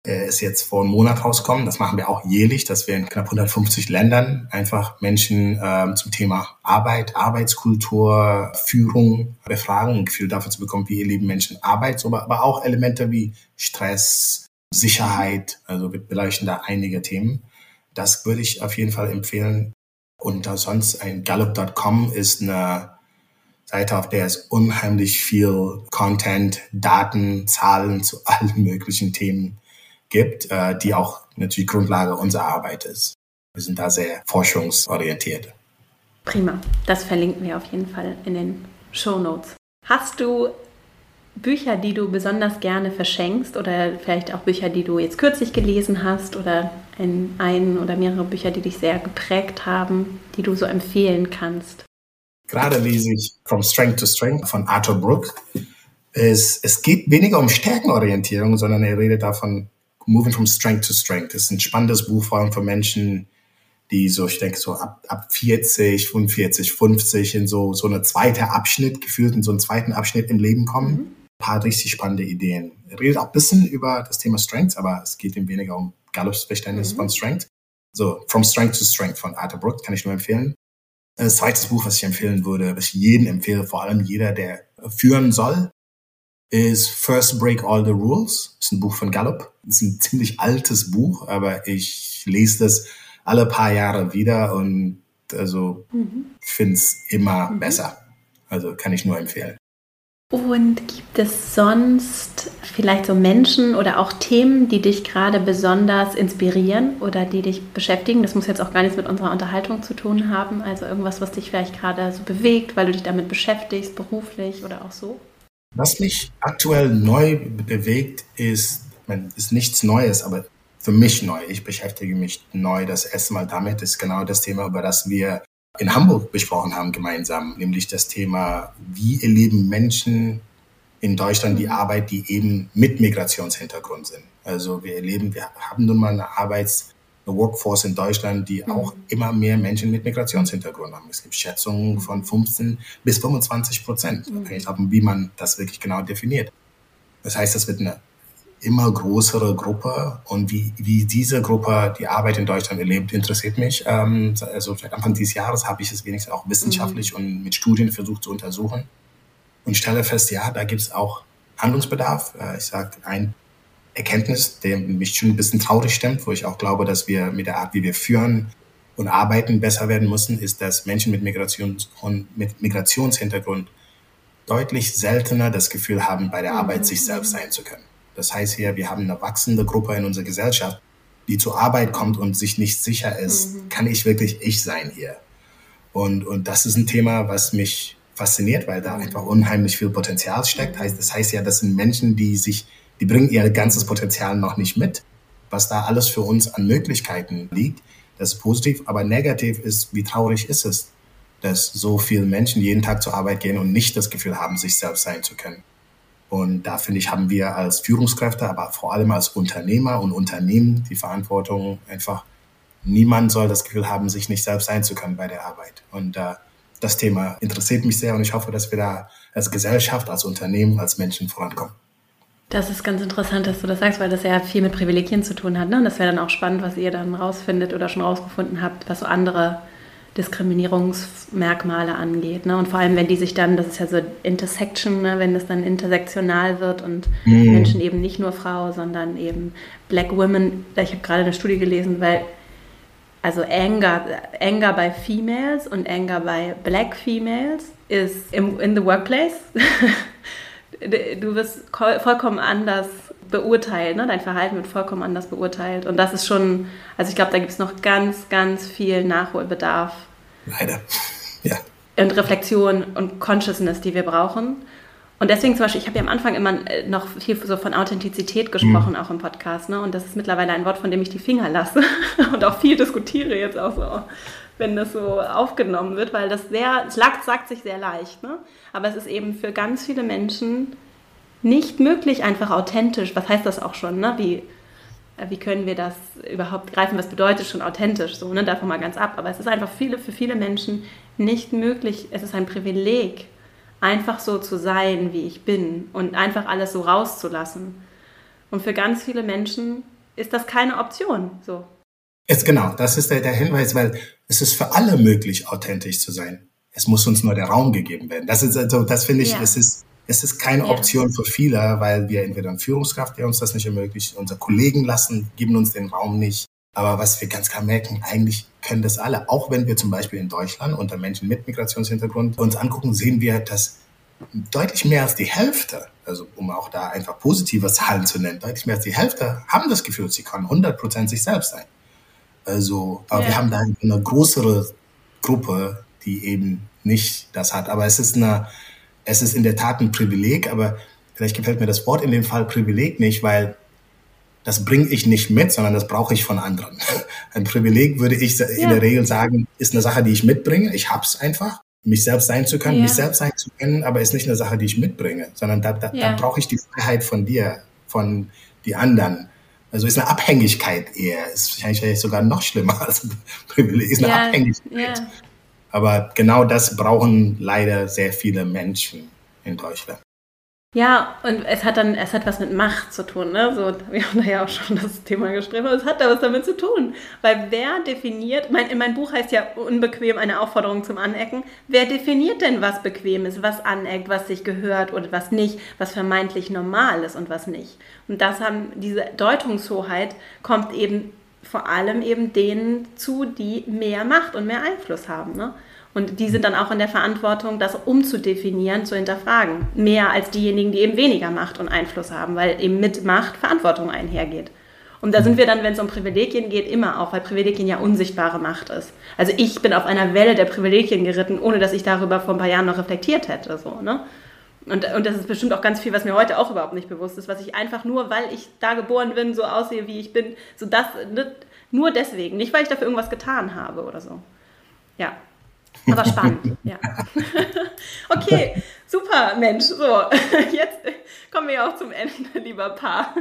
Er ist jetzt vor einem Monat rausgekommen. Das machen wir auch jährlich, dass wir in knapp 150 Ländern einfach Menschen ähm, zum Thema Arbeit, Arbeitskultur, Führung befragen, ein Gefühl dafür zu bekommen, wie erleben Menschen Arbeit, aber auch Elemente wie Stress, Sicherheit. Also wir beleuchten da einige Themen. Das würde ich auf jeden Fall empfehlen. Und sonst ein Gallup.com ist eine Seite, auf der es unheimlich viel Content, Daten, Zahlen zu (laughs) allen möglichen Themen gibt, äh, die auch natürlich Grundlage unserer Arbeit ist. Wir sind da sehr forschungsorientiert. Prima, das verlinken wir auf jeden Fall in den Show Notes. Hast du Bücher, die du besonders gerne verschenkst oder vielleicht auch Bücher, die du jetzt kürzlich gelesen hast oder ein, ein oder mehrere Bücher, die dich sehr geprägt haben, die du so empfehlen kannst? Gerade lese ich From Strength to Strength von Arthur Brooke. Es, es geht weniger um Stärkenorientierung, sondern er redet davon, Moving from Strength to Strength. Das ist ein spannendes Buch, vor allem für Menschen, die so, ich denke, so ab, ab 40, 45, 50 in so, so eine zweite Abschnitt, gefühlt in so einen zweiten Abschnitt im Leben kommen. Mhm. Ein paar richtig spannende Ideen. Er redet auch ein bisschen über das Thema Strength, aber es geht ihm weniger um Gallups Verständnis mhm. von Strength. So, From Strength to Strength von Arthur Brooks kann ich nur empfehlen. Das zweite Buch, was ich empfehlen würde, was ich jedem empfehle, vor allem jeder, der führen soll, ist First Break All the Rules. Das ist ein Buch von Gallup. Das ist ein ziemlich altes Buch, aber ich lese das alle paar Jahre wieder und also mhm. finde es immer mhm. besser. Also kann ich nur empfehlen. Und gibt es sonst vielleicht so Menschen oder auch Themen, die dich gerade besonders inspirieren oder die dich beschäftigen? Das muss jetzt auch gar nichts mit unserer Unterhaltung zu tun haben. Also irgendwas, was dich vielleicht gerade so bewegt, weil du dich damit beschäftigst, beruflich oder auch so? Was mich aktuell neu bewegt, ist, ist nichts Neues, aber für mich neu. Ich beschäftige mich neu das erste Mal damit, ist genau das Thema, über das wir in Hamburg besprochen haben gemeinsam, nämlich das Thema, wie erleben Menschen in Deutschland die Arbeit, die eben mit Migrationshintergrund sind. Also wir erleben, wir haben nun mal eine Arbeits- eine Workforce in Deutschland, die mhm. auch immer mehr Menschen mit Migrationshintergrund haben. Es gibt Schätzungen von 15 bis 25 Prozent, mhm. abhängig davon, wie man das wirklich genau definiert. Das heißt, das wird eine immer größere Gruppe und wie, wie diese Gruppe die Arbeit in Deutschland erlebt, interessiert mich. Ähm, also seit Anfang dieses Jahres habe ich es wenigstens auch wissenschaftlich mhm. und mit Studien versucht zu untersuchen und stelle fest, ja, da gibt es auch Handlungsbedarf. Äh, ich sage, ein Erkenntnis, der mich schon ein bisschen traurig stimmt, wo ich auch glaube, dass wir mit der Art, wie wir führen und arbeiten, besser werden müssen, ist, dass Menschen mit, Migrations und mit Migrationshintergrund deutlich seltener das Gefühl haben, bei der Arbeit sich selbst sein zu können. Das heißt hier, wir haben eine wachsende Gruppe in unserer Gesellschaft, die zur Arbeit kommt und sich nicht sicher ist, mhm. kann ich wirklich ich sein hier? Und, und das ist ein Thema, was mich fasziniert, weil da einfach unheimlich viel Potenzial steckt. Das heißt ja, das sind Menschen, die sich, die bringen ihr ganzes Potenzial noch nicht mit. Was da alles für uns an Möglichkeiten liegt, das ist positiv, aber negativ ist, wie traurig ist es, dass so viele Menschen jeden Tag zur Arbeit gehen und nicht das Gefühl haben, sich selbst sein zu können. Und da finde ich, haben wir als Führungskräfte, aber vor allem als Unternehmer und Unternehmen die Verantwortung, einfach niemand soll das Gefühl haben, sich nicht selbst sein zu können bei der Arbeit. Und äh, das Thema interessiert mich sehr und ich hoffe, dass wir da als Gesellschaft, als Unternehmen, als Menschen vorankommen. Das ist ganz interessant, dass du das sagst, weil das ja viel mit Privilegien zu tun hat. Ne? Und das wäre dann auch spannend, was ihr dann rausfindet oder schon rausgefunden habt, was so andere Diskriminierungsmerkmale angeht. Ne? Und vor allem, wenn die sich dann, das ist ja so Intersection, ne? wenn das dann intersektional wird und mhm. Menschen eben nicht nur Frau, sondern eben Black Women. Ich habe gerade eine Studie gelesen, weil also Anger, Anger bei Females und Anger bei Black Females ist im, in the workplace. (laughs) du wirst vollkommen anders beurteilt, ne? dein Verhalten wird vollkommen anders beurteilt. Und das ist schon, also ich glaube, da gibt es noch ganz, ganz viel Nachholbedarf. Leider, (laughs) ja. Und Reflexion und Consciousness, die wir brauchen. Und deswegen zum Beispiel, ich habe ja am Anfang immer äh, noch viel so von Authentizität gesprochen, mhm. auch im Podcast. Ne? Und das ist mittlerweile ein Wort, von dem ich die Finger lasse (laughs) und auch viel diskutiere jetzt auch so, wenn das so aufgenommen wird, weil das sehr, es sagt, sagt sich sehr leicht. Ne? Aber es ist eben für ganz viele Menschen nicht möglich, einfach authentisch. Was heißt das auch schon? Ne? Wie, äh, wie können wir das überhaupt greifen? Was bedeutet schon authentisch? So, ne? Davon mal ganz ab. Aber es ist einfach viele, für viele Menschen nicht möglich. Es ist ein Privileg, einfach so zu sein, wie ich bin und einfach alles so rauszulassen. Und für ganz viele Menschen ist das keine Option. So. Jetzt genau, das ist der, der Hinweis, weil es ist für alle möglich, authentisch zu sein. Es muss uns nur der Raum gegeben werden. Das ist also, das finde ich, ja. es ist es ist keine Option für viele, weil wir entweder eine Führungskraft, der uns das nicht ermöglicht, unsere Kollegen lassen, geben uns den Raum nicht. Aber was wir ganz klar merken, eigentlich können das alle. Auch wenn wir zum Beispiel in Deutschland unter Menschen mit Migrationshintergrund uns angucken, sehen wir, dass deutlich mehr als die Hälfte, also um auch da einfach positive Zahlen zu nennen, deutlich mehr als die Hälfte haben das Gefühl, sie können 100% sich selbst sein. Also, aber ja. wir haben da eine größere Gruppe, die eben nicht das hat. Aber es ist eine, es ist in der Tat ein Privileg, aber vielleicht gefällt mir das Wort in dem Fall Privileg nicht, weil das bringe ich nicht mit, sondern das brauche ich von anderen. (laughs) Ein Privileg würde ich in ja. der Regel sagen, ist eine Sache, die ich mitbringe. Ich hab's einfach, mich selbst sein zu können, ja. mich selbst sein zu können, aber ist nicht eine Sache, die ich mitbringe, sondern da, da, ja. da brauche ich die Freiheit von dir, von die anderen. Also ist eine Abhängigkeit eher, ist wahrscheinlich sogar noch schlimmer (laughs) als ein Privileg, ist eine Abhängigkeit. Aber genau das brauchen leider sehr viele Menschen in Deutschland. Ja, und es hat dann, es hat was mit Macht zu tun, ne? So, wir haben da ja auch schon das Thema gestriffen, aber es hat da was damit zu tun. Weil wer definiert, mein, mein Buch heißt ja unbequem eine Aufforderung zum Anecken. Wer definiert denn, was bequem ist, was aneckt, was sich gehört oder was nicht, was vermeintlich normal ist und was nicht? Und das haben, diese Deutungshoheit kommt eben vor allem eben denen zu, die mehr Macht und mehr Einfluss haben, ne? Und die sind dann auch in der Verantwortung, das umzudefinieren, zu hinterfragen. Mehr als diejenigen, die eben weniger Macht und Einfluss haben, weil eben mit Macht Verantwortung einhergeht. Und da sind wir dann, wenn es um Privilegien geht, immer auch, weil Privilegien ja unsichtbare Macht ist. Also ich bin auf einer Welle der Privilegien geritten, ohne dass ich darüber vor ein paar Jahren noch reflektiert hätte. So, ne? Und, und das ist bestimmt auch ganz viel, was mir heute auch überhaupt nicht bewusst ist, was ich einfach nur, weil ich da geboren bin, so aussehe, wie ich bin, so das, ne, nur deswegen, nicht weil ich dafür irgendwas getan habe oder so. Ja, aber spannend, (laughs) ja. (laughs) okay, super, Mensch. So, (laughs) jetzt kommen wir auch zum Ende, lieber Paar.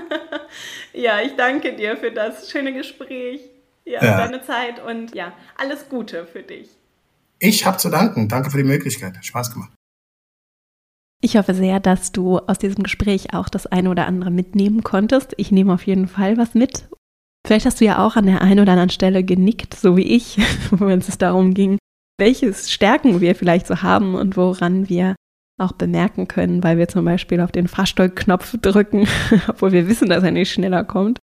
ja, ich danke dir für das schöne Gespräch, ja, ja. deine Zeit und ja, alles Gute für dich. Ich habe zu danken. Danke für die Möglichkeit. Spaß gemacht. Ich hoffe sehr, dass du aus diesem Gespräch auch das eine oder andere mitnehmen konntest. Ich nehme auf jeden Fall was mit. Vielleicht hast du ja auch an der einen oder anderen Stelle genickt, so wie ich, (laughs) wenn es darum ging, welche Stärken wir vielleicht so haben und woran wir auch bemerken können, weil wir zum Beispiel auf den Fahrstuhlknopf drücken, (laughs) obwohl wir wissen, dass er nicht schneller kommt.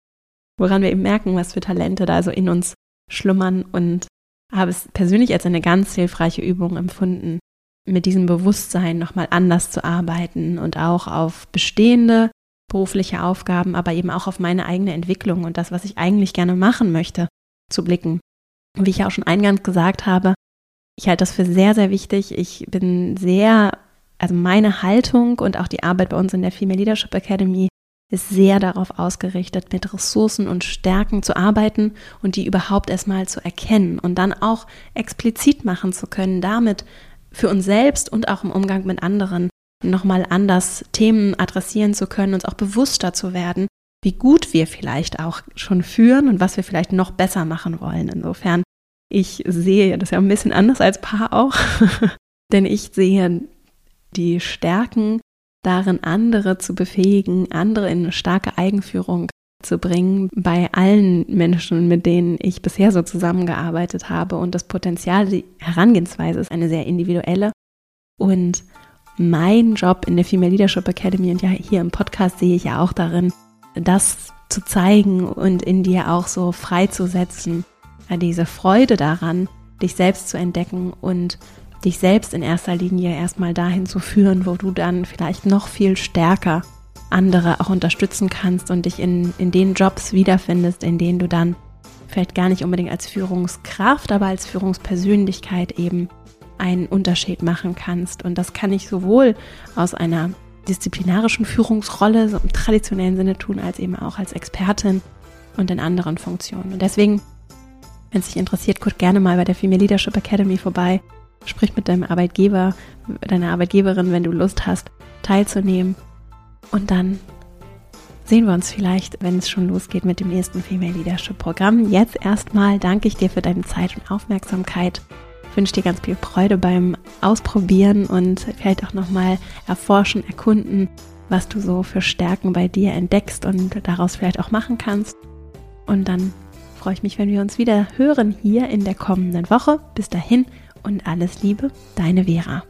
Woran wir eben merken, was für Talente da so in uns schlummern und habe es persönlich als eine ganz hilfreiche Übung empfunden, mit diesem Bewusstsein nochmal anders zu arbeiten und auch auf bestehende berufliche Aufgaben, aber eben auch auf meine eigene Entwicklung und das, was ich eigentlich gerne machen möchte, zu blicken. Wie ich ja auch schon eingangs gesagt habe, ich halte das für sehr, sehr wichtig. Ich bin sehr, also meine Haltung und auch die Arbeit bei uns in der Female Leadership Academy ist sehr darauf ausgerichtet, mit Ressourcen und Stärken zu arbeiten und die überhaupt erstmal zu erkennen und dann auch explizit machen zu können, damit für uns selbst und auch im Umgang mit anderen nochmal anders Themen adressieren zu können, uns auch bewusster zu werden, wie gut wir vielleicht auch schon führen und was wir vielleicht noch besser machen wollen. Insofern ich sehe das ja ein bisschen anders als Paar auch, (laughs) denn ich sehe die Stärken darin, andere zu befähigen, andere in eine starke Eigenführung zu bringen bei allen Menschen, mit denen ich bisher so zusammengearbeitet habe. Und das Potenzial, die Herangehensweise ist eine sehr individuelle. Und mein Job in der Female Leadership Academy und ja hier im Podcast sehe ich ja auch darin, das zu zeigen und in dir auch so freizusetzen, diese Freude daran, dich selbst zu entdecken und dich selbst in erster Linie erstmal dahin zu führen, wo du dann vielleicht noch viel stärker andere auch unterstützen kannst und dich in, in den Jobs wiederfindest, in denen du dann vielleicht gar nicht unbedingt als Führungskraft, aber als Führungspersönlichkeit eben einen Unterschied machen kannst. Und das kann ich sowohl aus einer disziplinarischen Führungsrolle so im traditionellen Sinne tun, als eben auch als Expertin und in anderen Funktionen. Und deswegen wenn es dich interessiert, guck gerne mal bei der Female Leadership Academy vorbei. Sprich mit deinem Arbeitgeber, deiner Arbeitgeberin, wenn du Lust hast, teilzunehmen. Und dann sehen wir uns vielleicht, wenn es schon losgeht mit dem nächsten Female Leadership Programm. Jetzt erstmal danke ich dir für deine Zeit und Aufmerksamkeit. Ich wünsche dir ganz viel Freude beim Ausprobieren und vielleicht auch nochmal erforschen, erkunden, was du so für Stärken bei dir entdeckst und daraus vielleicht auch machen kannst. Und dann freue ich mich, wenn wir uns wieder hören hier in der kommenden Woche. Bis dahin und alles Liebe, deine Vera.